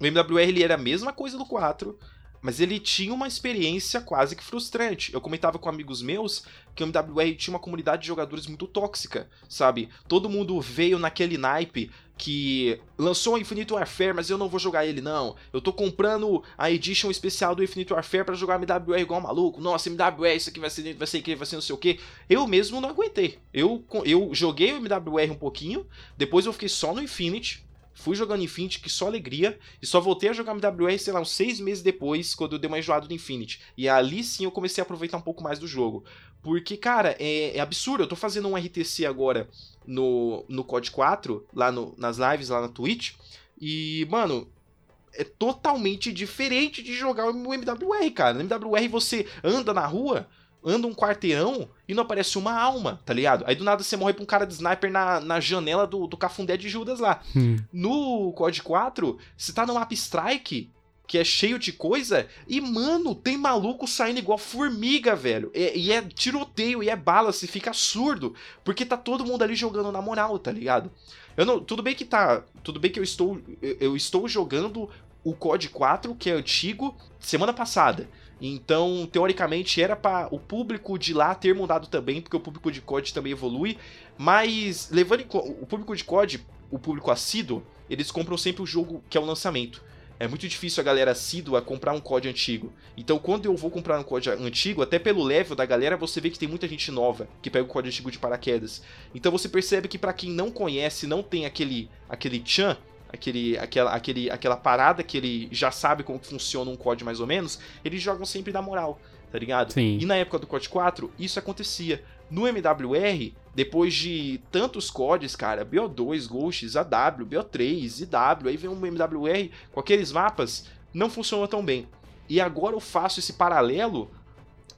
o MWR ele era a mesma coisa do 4, mas ele tinha uma experiência quase que frustrante. Eu comentava com amigos meus que o MWR tinha uma comunidade de jogadores muito tóxica, sabe? Todo mundo veio naquele naipe que lançou o Infinite Warfare, mas eu não vou jogar ele não. Eu tô comprando a edition especial do Infinite Warfare para jogar MWR igual maluco. Nossa, MWR, isso aqui vai ser, vai ser incrível, vai ser não sei o que. Eu mesmo não aguentei. Eu, eu joguei o MWR um pouquinho, depois eu fiquei só no Infinite, Fui jogando Infinity, que só alegria, e só voltei a jogar MWR, sei lá, uns seis meses depois, quando eu dei uma enjoada do Infinity. E ali sim eu comecei a aproveitar um pouco mais do jogo. Porque, cara, é, é absurdo. Eu tô fazendo um RTC agora no, no COD 4, lá no, nas lives, lá na Twitch. E, mano, é totalmente diferente de jogar o MWR, cara. No MWR você anda na rua, anda um quarteirão e não aparece uma alma, tá ligado? Aí do nada você morre pra um cara de sniper na, na janela do, do cafundé de Judas lá. Hum. No COD 4, você tá no mapa strike, que é cheio de coisa, e mano, tem maluco saindo igual formiga, velho. E, e é tiroteio, e é bala, você fica surdo, porque tá todo mundo ali jogando na moral, tá ligado? Eu não, tudo bem que tá, tudo bem que eu estou eu estou jogando o COD 4, que é antigo, semana passada. Então, teoricamente, era para o público de lá ter mudado também, porque o público de COD também evolui. Mas, levando em o público de COD, o público assíduo, eles compram sempre o jogo que é o lançamento. É muito difícil a galera assídua comprar um COD antigo. Então, quando eu vou comprar um COD antigo, até pelo level da galera, você vê que tem muita gente nova que pega o COD antigo de paraquedas. Então, você percebe que para quem não conhece, não tem aquele aquele chan, aquele, aquela, aquele, aquela parada que ele já sabe como funciona um COD mais ou menos, eles jogam sempre na moral, tá ligado? Sim. E na época do COD 4, isso acontecia. No MWR, depois de tantos CODs, cara, BO2, Ghosts, AW, BO3, IW, aí vem um MWR com aqueles mapas, não funciona tão bem. E agora eu faço esse paralelo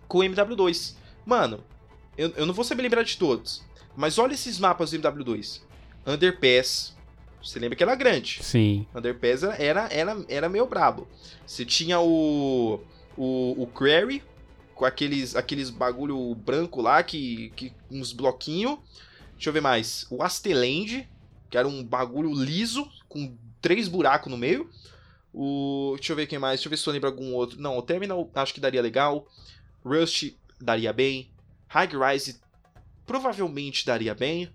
com o MW2. Mano, eu, eu não vou saber lembrar de todos, mas olha esses mapas do MW2. Underpass, você lembra que era grande. Sim. Underpass era, era, era meio brabo. Você tinha o, o, o Query, com aqueles, aqueles bagulho branco lá, que, que uns bloquinhos. Deixa eu ver mais. O Asteland, que era um bagulho liso, com três buracos no meio. O, deixa eu ver quem mais. Deixa eu ver se eu lembro algum outro. Não, o Terminal acho que daria legal. Rust daria bem. High Rise provavelmente daria bem.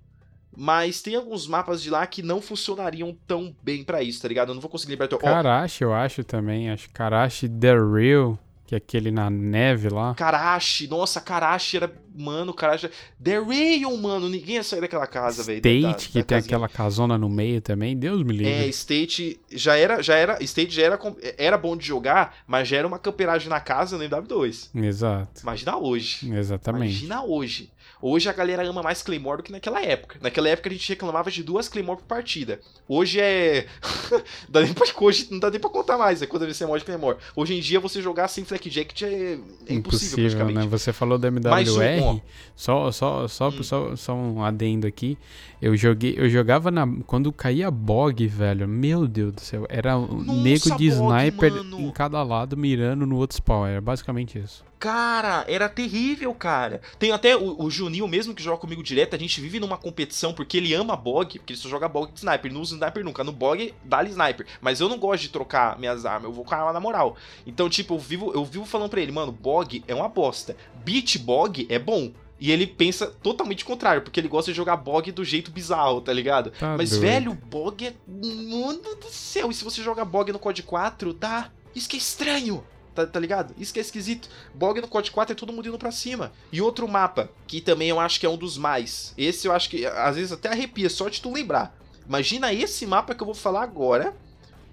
Mas tem alguns mapas de lá que não funcionariam tão bem para isso, tá ligado? Eu não vou conseguir lembrar. Karashi, eu acho também. Acho Karashi The Real. Que é aquele na neve lá. Karashi, nossa, Karashi era. Mano, Karashi. The Rayon, mano. Ninguém ia sair daquela casa, velho. State, da, da, que da tem casinha. aquela casona no meio também. Deus me livre. É, State já era. Já era State já era, era bom de jogar, mas já era uma camperagem na casa no MW2. Exato. Imagina hoje. Exatamente. Imagina hoje. Hoje a galera ama mais Claymore do que naquela época. Naquela época a gente reclamava de duas Claymore por partida. Hoje é. dá nem pra... Hoje não dá nem pra contar mais, é quando você mod Claymore. Hoje em dia você jogar sem Fleck Jacket é, é impossível, impossível praticamente. Né? Você falou da MWR. Um, só, só, só, hum. só, só um adendo aqui. Eu joguei, eu jogava na. Quando caía bog, velho. Meu Deus do céu. Era um nego de sniper em cada lado mirando no outro spawn. Era basicamente isso. Cara, era terrível, cara. Tem até o, o Juninho mesmo que joga comigo direto, a gente vive numa competição porque ele ama bog, porque ele só joga bog de sniper, não usa sniper nunca. No bog, dá-lhe sniper. Mas eu não gosto de trocar minhas armas, eu vou com a arma na moral. Então, tipo, eu vivo, eu vivo falando pra ele, mano, bog é uma bosta. Beat bog é bom. E ele pensa totalmente contrário, porque ele gosta de jogar bog do jeito bizarro, tá ligado? Tá Mas, doido. velho, bog é. Mano do céu, e se você joga bog no COD 4, dá. Isso que é estranho. Tá, tá, ligado? Isso que é esquisito. Bog no COD 4 é todo mundo indo pra cima. E outro mapa, que também eu acho que é um dos mais. Esse eu acho que às vezes até arrepia, só de tu lembrar. Imagina esse mapa que eu vou falar agora,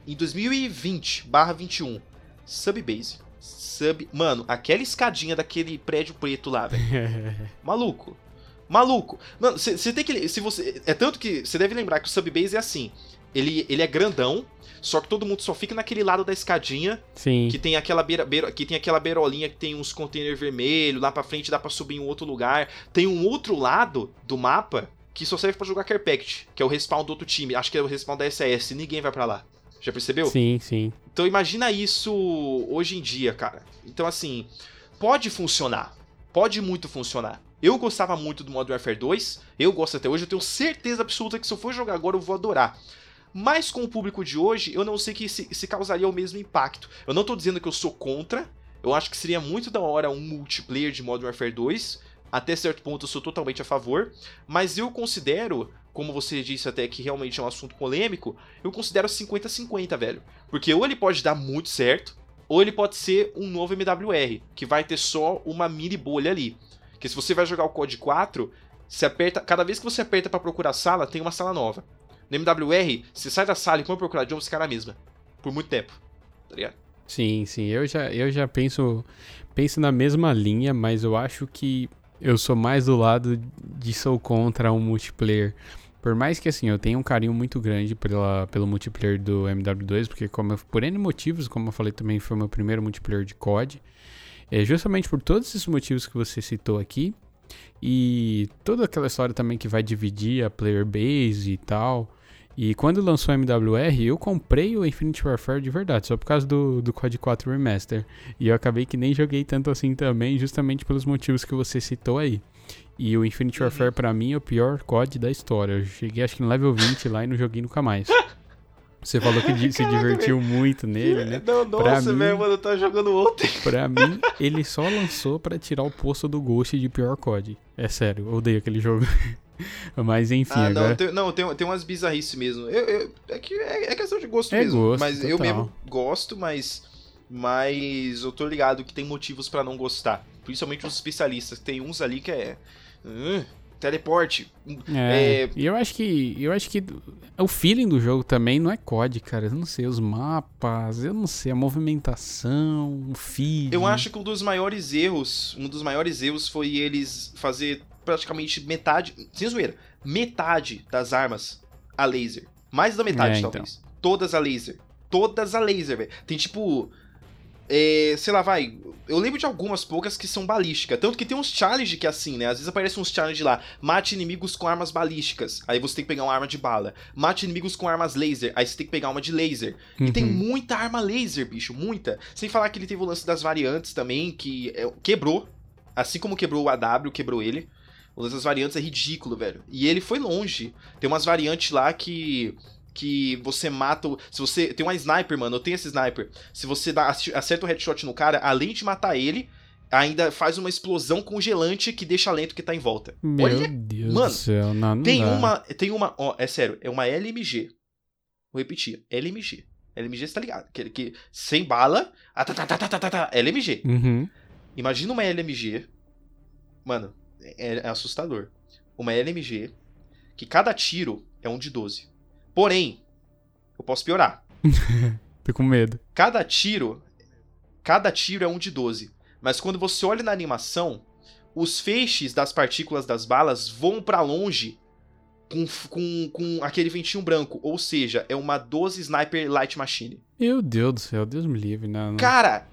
em 2020/21. Subbase. Sub. Mano, aquela escadinha daquele prédio preto lá, velho. Maluco. Maluco. Mano, você tem que. Se você. É tanto que você deve lembrar que o Subbase é assim. Ele, ele é grandão, só que todo mundo só fica naquele lado da escadinha. Sim. Que tem aquela beira, beira que tem aquela beirolinha que tem uns containers vermelhos, lá pra frente dá pra subir em um outro lugar. Tem um outro lado do mapa que só serve para jogar Carpect, que é o respawn do outro time. Acho que é o respawn da SS, ninguém vai para lá. Já percebeu? Sim, sim. Então imagina isso hoje em dia, cara. Então assim, pode funcionar. Pode muito funcionar. Eu gostava muito do Modern Warfare 2, eu gosto até hoje, eu tenho certeza absoluta que se eu for jogar agora eu vou adorar. Mas com o público de hoje, eu não sei que se, se causaria o mesmo impacto. Eu não tô dizendo que eu sou contra, eu acho que seria muito da hora um multiplayer de Modern Warfare 2. Até certo ponto eu sou totalmente a favor, mas eu considero, como você disse até que realmente é um assunto polêmico, eu considero 50-50, velho. Porque ou ele pode dar muito certo, ou ele pode ser um novo MWR, que vai ter só uma mini bolha ali. Que se você vai jogar o COD 4, se aperta, cada vez que você aperta para procurar sala, tem uma sala nova. No MWR, você sai da sala e come procurar John, você cai na mesma. Por muito tempo. Tá ligado? Sim, sim. Eu já, eu já penso, penso na mesma linha, mas eu acho que eu sou mais do lado de sou contra um multiplayer. Por mais que assim, eu tenha um carinho muito grande pela, pelo multiplayer do MW2, porque como eu, por N motivos, como eu falei também, foi meu primeiro multiplayer de COD. É justamente por todos esses motivos que você citou aqui. E toda aquela história também que vai dividir a player base e tal. E quando lançou o MWR, eu comprei o Infinite Warfare de verdade, só por causa do, do COD 4 Remaster. E eu acabei que nem joguei tanto assim também, justamente pelos motivos que você citou aí. E o Infinite uhum. Warfare, pra mim, é o pior COD da história. Eu cheguei acho que no level 20 lá e não joguei nunca mais. Você falou que se divertiu muito nele, né? Não, nossa, velho, mano, eu tava jogando ontem. Pra mim, ele só lançou pra tirar o posto do Ghost de pior COD. É sério, eu odeio aquele jogo. Mas enfim, ah, não, agora... tem, não, tem, tem umas bizarrices mesmo. Eu, eu, é, que é, é, questão de gosto é mesmo. Gosto, mas total. eu mesmo gosto, mas. Mas eu tô ligado que tem motivos para não gostar. Principalmente os especialistas. Tem uns ali que é. Uh, teleporte. É, é, E eu acho que. Eu acho que o feeling do jogo também não é COD, cara. Eu não sei, os mapas, eu não sei, a movimentação, o feed. Eu acho que um dos maiores erros. Um dos maiores erros foi eles fazer praticamente metade, sem zoeira, metade das armas a laser. Mais da metade, É, então. talvez. Todas a laser. Todas a laser, velho. Tem tipo. é, sei lá, vai. Eu lembro de algumas poucas que são balísticas. Tanto que tem uns challenge que é assim, né? Às vezes aparecem uns challenge lá. Mate inimigos com armas balísticas. Aí você tem que pegar uma arma de bala. Mate inimigos com armas laser. Aí você tem que pegar uma de laser. E tem Uhum. muita arma laser, bicho. Muita. Sem falar que ele teve o lance das variantes também, que é, quebrou. Assim como quebrou o AW, quebrou ele. O lance das variantes é ridículo, velho. E ele foi longe. Tem umas variantes lá que. Que você mata. o- Se você. Tem uma sniper, mano. Eu tenho esse sniper. Se você dá, acerta o headshot no cara, além de matar ele, ainda faz uma explosão congelante que deixa lento que tá em volta. Meu Olha, Deus mano, do céu, não, não tem dá. uma. Tem uma. Ó, é sério, é uma LMG. Vou repetir. LMG. LMG, você tá ligado? Que, que sem bala. Ah, tá, tá, tá, tá, tá, tá, tá, LMG. Uhum. Imagina uma LMG. Mano, é, é assustador. Uma LMG que cada tiro é um de 12. Porém, eu posso piorar. Tô com medo. Cada tiro. Cada tiro é um de 12. Mas quando você olha na animação, os feixes das partículas das balas voam pra longe com, com, com aquele ventinho branco. Ou seja, é uma 12 Sniper Light Machine. Meu Deus do céu, Deus me livre. Não, não. Cara,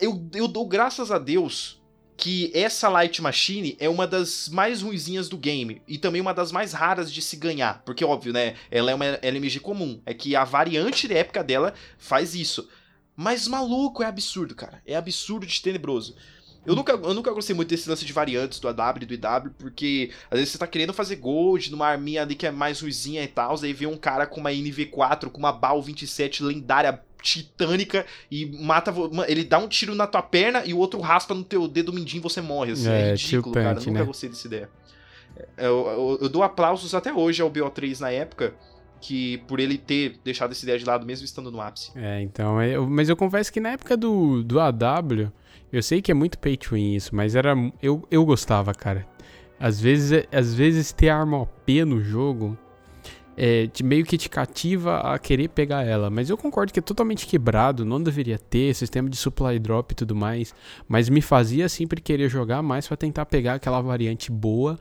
eu, eu dou graças a Deus que essa Light Machine é uma das mais ruizinhas do game. E também uma das mais raras de se ganhar. Porque, óbvio, né? Ela é uma LMG comum. É que a variante da época dela faz isso. Mas maluco, é absurdo, cara. É absurdo de tenebroso. Eu nunca, eu nunca gostei muito desse lance de variantes do AW e do IW, porque às vezes você tá querendo fazer gold numa arminha ali que é mais ruizinha e tal, aí vem um cara com uma NV4, com uma BAL 27 lendária titânica e mata. Ele dá um tiro na tua perna e o outro raspa no teu dedo mindinho e você morre. Assim, é, É, ridículo, cara. tiltante, Nunca né? gostei dessa ideia. É, Eu, eu- eu dou aplausos até hoje ao BO3 na época, que por ele ter deixado essa ideia de lado mesmo estando no ápice. É, então, é, eu- mas eu confesso que na época do, do AW, eu sei que é muito pay to win isso, mas era eu, eu gostava, cara. Às vezes, é- às vezes ter arma OP no jogo é, te- meio que te cativa a querer pegar ela. Mas eu concordo que é totalmente quebrado, não deveria ter sistema de supply drop e tudo mais. Mas me fazia sempre querer jogar mais pra tentar pegar aquela variante boa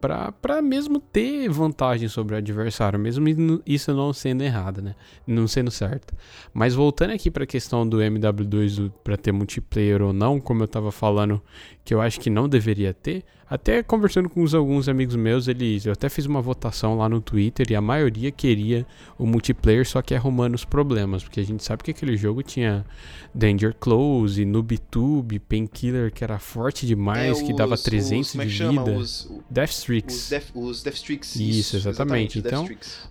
pra mesmo ter vantagem sobre o adversário, mesmo isso- não sendo errado, né? Não sendo certo. Mas voltando aqui pra questão do MW2 do- pra ter multiplayer ou não, como eu tava falando, que eu acho que não deveria ter, até conversando com uns- alguns amigos meus, eles, eu até fiz uma votação lá no Twitter e a maioria queria o multiplayer, só que arrumando os problemas, porque a gente sabe que aquele jogo tinha Danger Close, NoobTube, Painkiller, que era forte demais, É, que dava os- 300 os, é de vida. Os, os, Deathstreaks. Death, os. Isso, exatamente. os Então,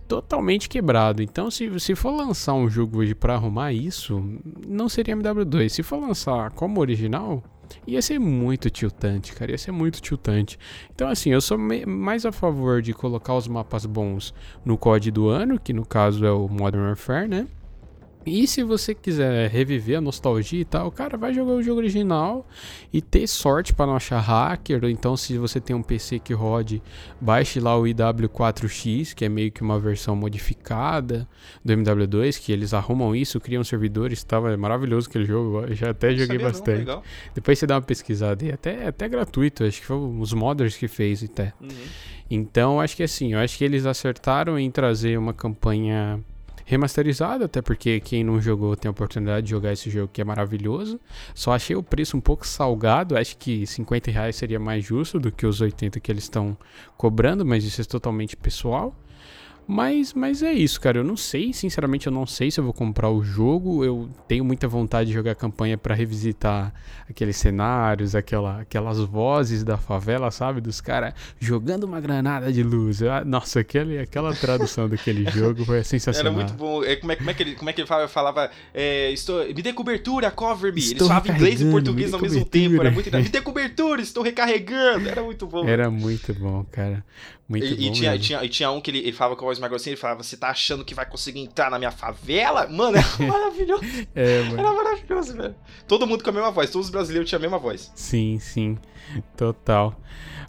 totalmente quebrado. Então, se, se for lançar um jogo hoje pra arrumar isso, não seria MW2. Se for lançar como original, ia ser muito tiltante, cara. Ia ser muito tiltante. Então, assim, eu sou mais a favor de colocar os mapas bons no COD do ano, que no caso é o Modern Warfare, né? E se você quiser reviver a nostalgia e tal, cara, vai jogar o jogo original e ter sorte para não achar hacker. Ou então, se você tem um PC que rode, baixe lá o IW4X, que é meio que uma versão modificada do MW2, que eles arrumam isso, criam servidores, tava é maravilhoso aquele jogo. Eu já até joguei Sabia não, bastante. legal. Depois você dá uma pesquisada e até até gratuito, acho que foi os modders que fez até. Uhum. Então, acho que assim, eu acho que eles acertaram em trazer uma campanha remasterizada, até porque quem não jogou tem a oportunidade de jogar esse jogo que é maravilhoso. Só achei o preço um pouco salgado, acho que 50 reais seria mais justo do que os 80 que eles estão cobrando, mas isso é totalmente pessoal. Mas, mas é isso, cara. Eu não sei, sinceramente, eu não sei se eu vou comprar o jogo. Eu tenho muita vontade de jogar a campanha pra revisitar aqueles cenários, aquela, aquelas vozes da favela, sabe? Dos caras jogando uma granada de luz. Ah, nossa, aquele, aquela tradução daquele jogo foi sensacional. Era muito bom. É, como, é, como, é que ele, como é que ele falava? falava é, estou, me dê cobertura, cover me. Eles Estou falavam inglês e português ao mesmo tempo. Era muito. Me dê cobertura, estou recarregando. Era muito bom. Era muito bom, cara. Muito e, bom. e tinha, tinha, e tinha um que ele, ele falava com a voz mais grossinha, ele falava, você tá achando que vai conseguir entrar na minha favela? Mano, era maravilhoso. É, mano. Era maravilhoso, velho. Todo mundo com a mesma voz, todos os brasileiros tinham a mesma voz. Sim, sim. Total.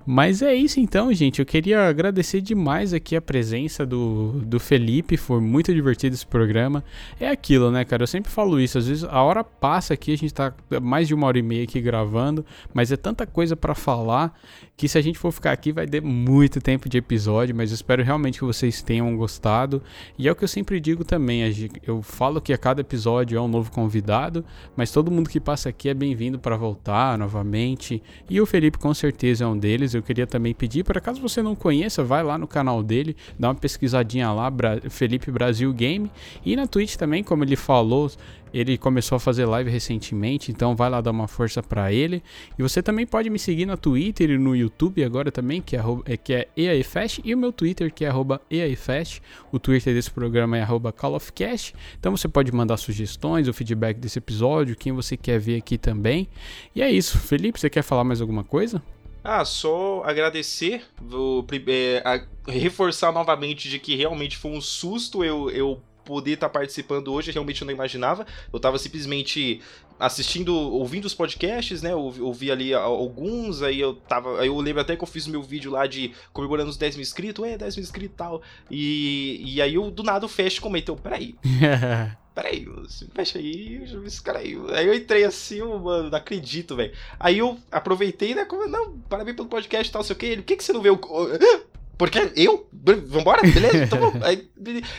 Mas é isso então, gente. Eu queria agradecer demais aqui a presença do, do Felipe. Foi muito divertido esse programa. É aquilo, né, cara? Eu sempre falo isso. Às vezes a hora passa aqui, a gente tá mais de uma hora e meia aqui gravando, mas é tanta coisa para falar que se a gente for ficar aqui vai ter muito tempo de episódio. Mas espero realmente que vocês tenham gostado. E é o que eu sempre digo também. Eu falo que a cada episódio é um novo convidado, mas todo mundo que passa aqui é bem-vindo para voltar novamente. E o Felipe com certeza é um deles. Eu queria também pedir, para caso você não conheça, vai lá no canal dele, dá uma pesquisadinha lá, Felipe Brasil Game. E na Twitch também, como ele falou, ele começou a fazer live recentemente, então vai lá dar uma força para ele. E você também pode me seguir no Twitter e no YouTube agora também, que é, que é EAFest, e o meu Twitter, que é EAFest. O Twitter desse programa é CallOfCast. Então você pode mandar sugestões, o feedback desse episódio, quem você quer ver aqui também. E é isso. Felipe, você quer falar mais alguma coisa? Ah, só agradecer, vou, é, a, reforçar novamente de que realmente foi um susto eu, eu poder estar tá participando hoje, realmente eu não imaginava. Eu estava simplesmente assistindo, ouvindo os podcasts, né? Eu ouvi ali alguns, aí eu tava. Aí eu lembro até que eu fiz o meu vídeo lá de comemorando os 10 mil inscritos, é, 10 mil inscritos e tal. E, e aí eu do nada o Fast comentou, peraí. peraí, fecha aí, cara aí. Aí eu entrei assim, mano, não acredito, velho. Aí eu aproveitei, né? Como, não, parabéns pelo podcast e tal, sei o que. Ele, por que, que você não vê o. Porque eu? Vambora? Beleza? Então, aí,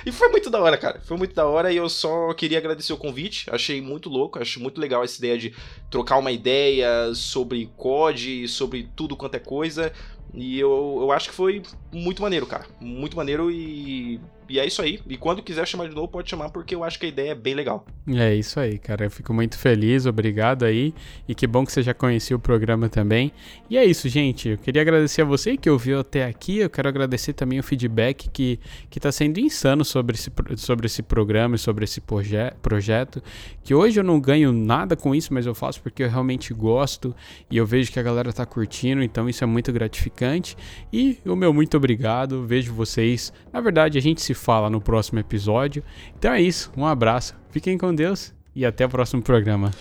e foi muito da hora, cara. Foi muito da hora e eu só queria agradecer o convite. Achei muito louco, acho muito legal essa ideia de trocar uma ideia sobre COD, sobre tudo quanto é coisa. E eu, eu acho que foi muito maneiro, cara. Muito maneiro e e é isso aí. E quando quiser chamar de novo, pode chamar, porque eu acho que a ideia é bem legal. É isso aí, cara. Eu fico muito feliz, obrigado aí. E que bom que você já conhecia o programa também. E é isso, gente. Eu queria agradecer a você que ouviu até aqui. Eu quero agradecer também o feedback que, que tá sendo insano sobre esse, sobre esse programa e sobre esse proje projeto. Que hoje eu não ganho nada com isso, mas eu faço porque eu realmente gosto. E eu vejo que a galera tá curtindo, então isso é muito gratificante. E o meu muito obrigado. Vejo vocês. Na verdade, a gente se fala no próximo episódio. Então é isso, um abraço, fiquem com Deus e até o próximo programa.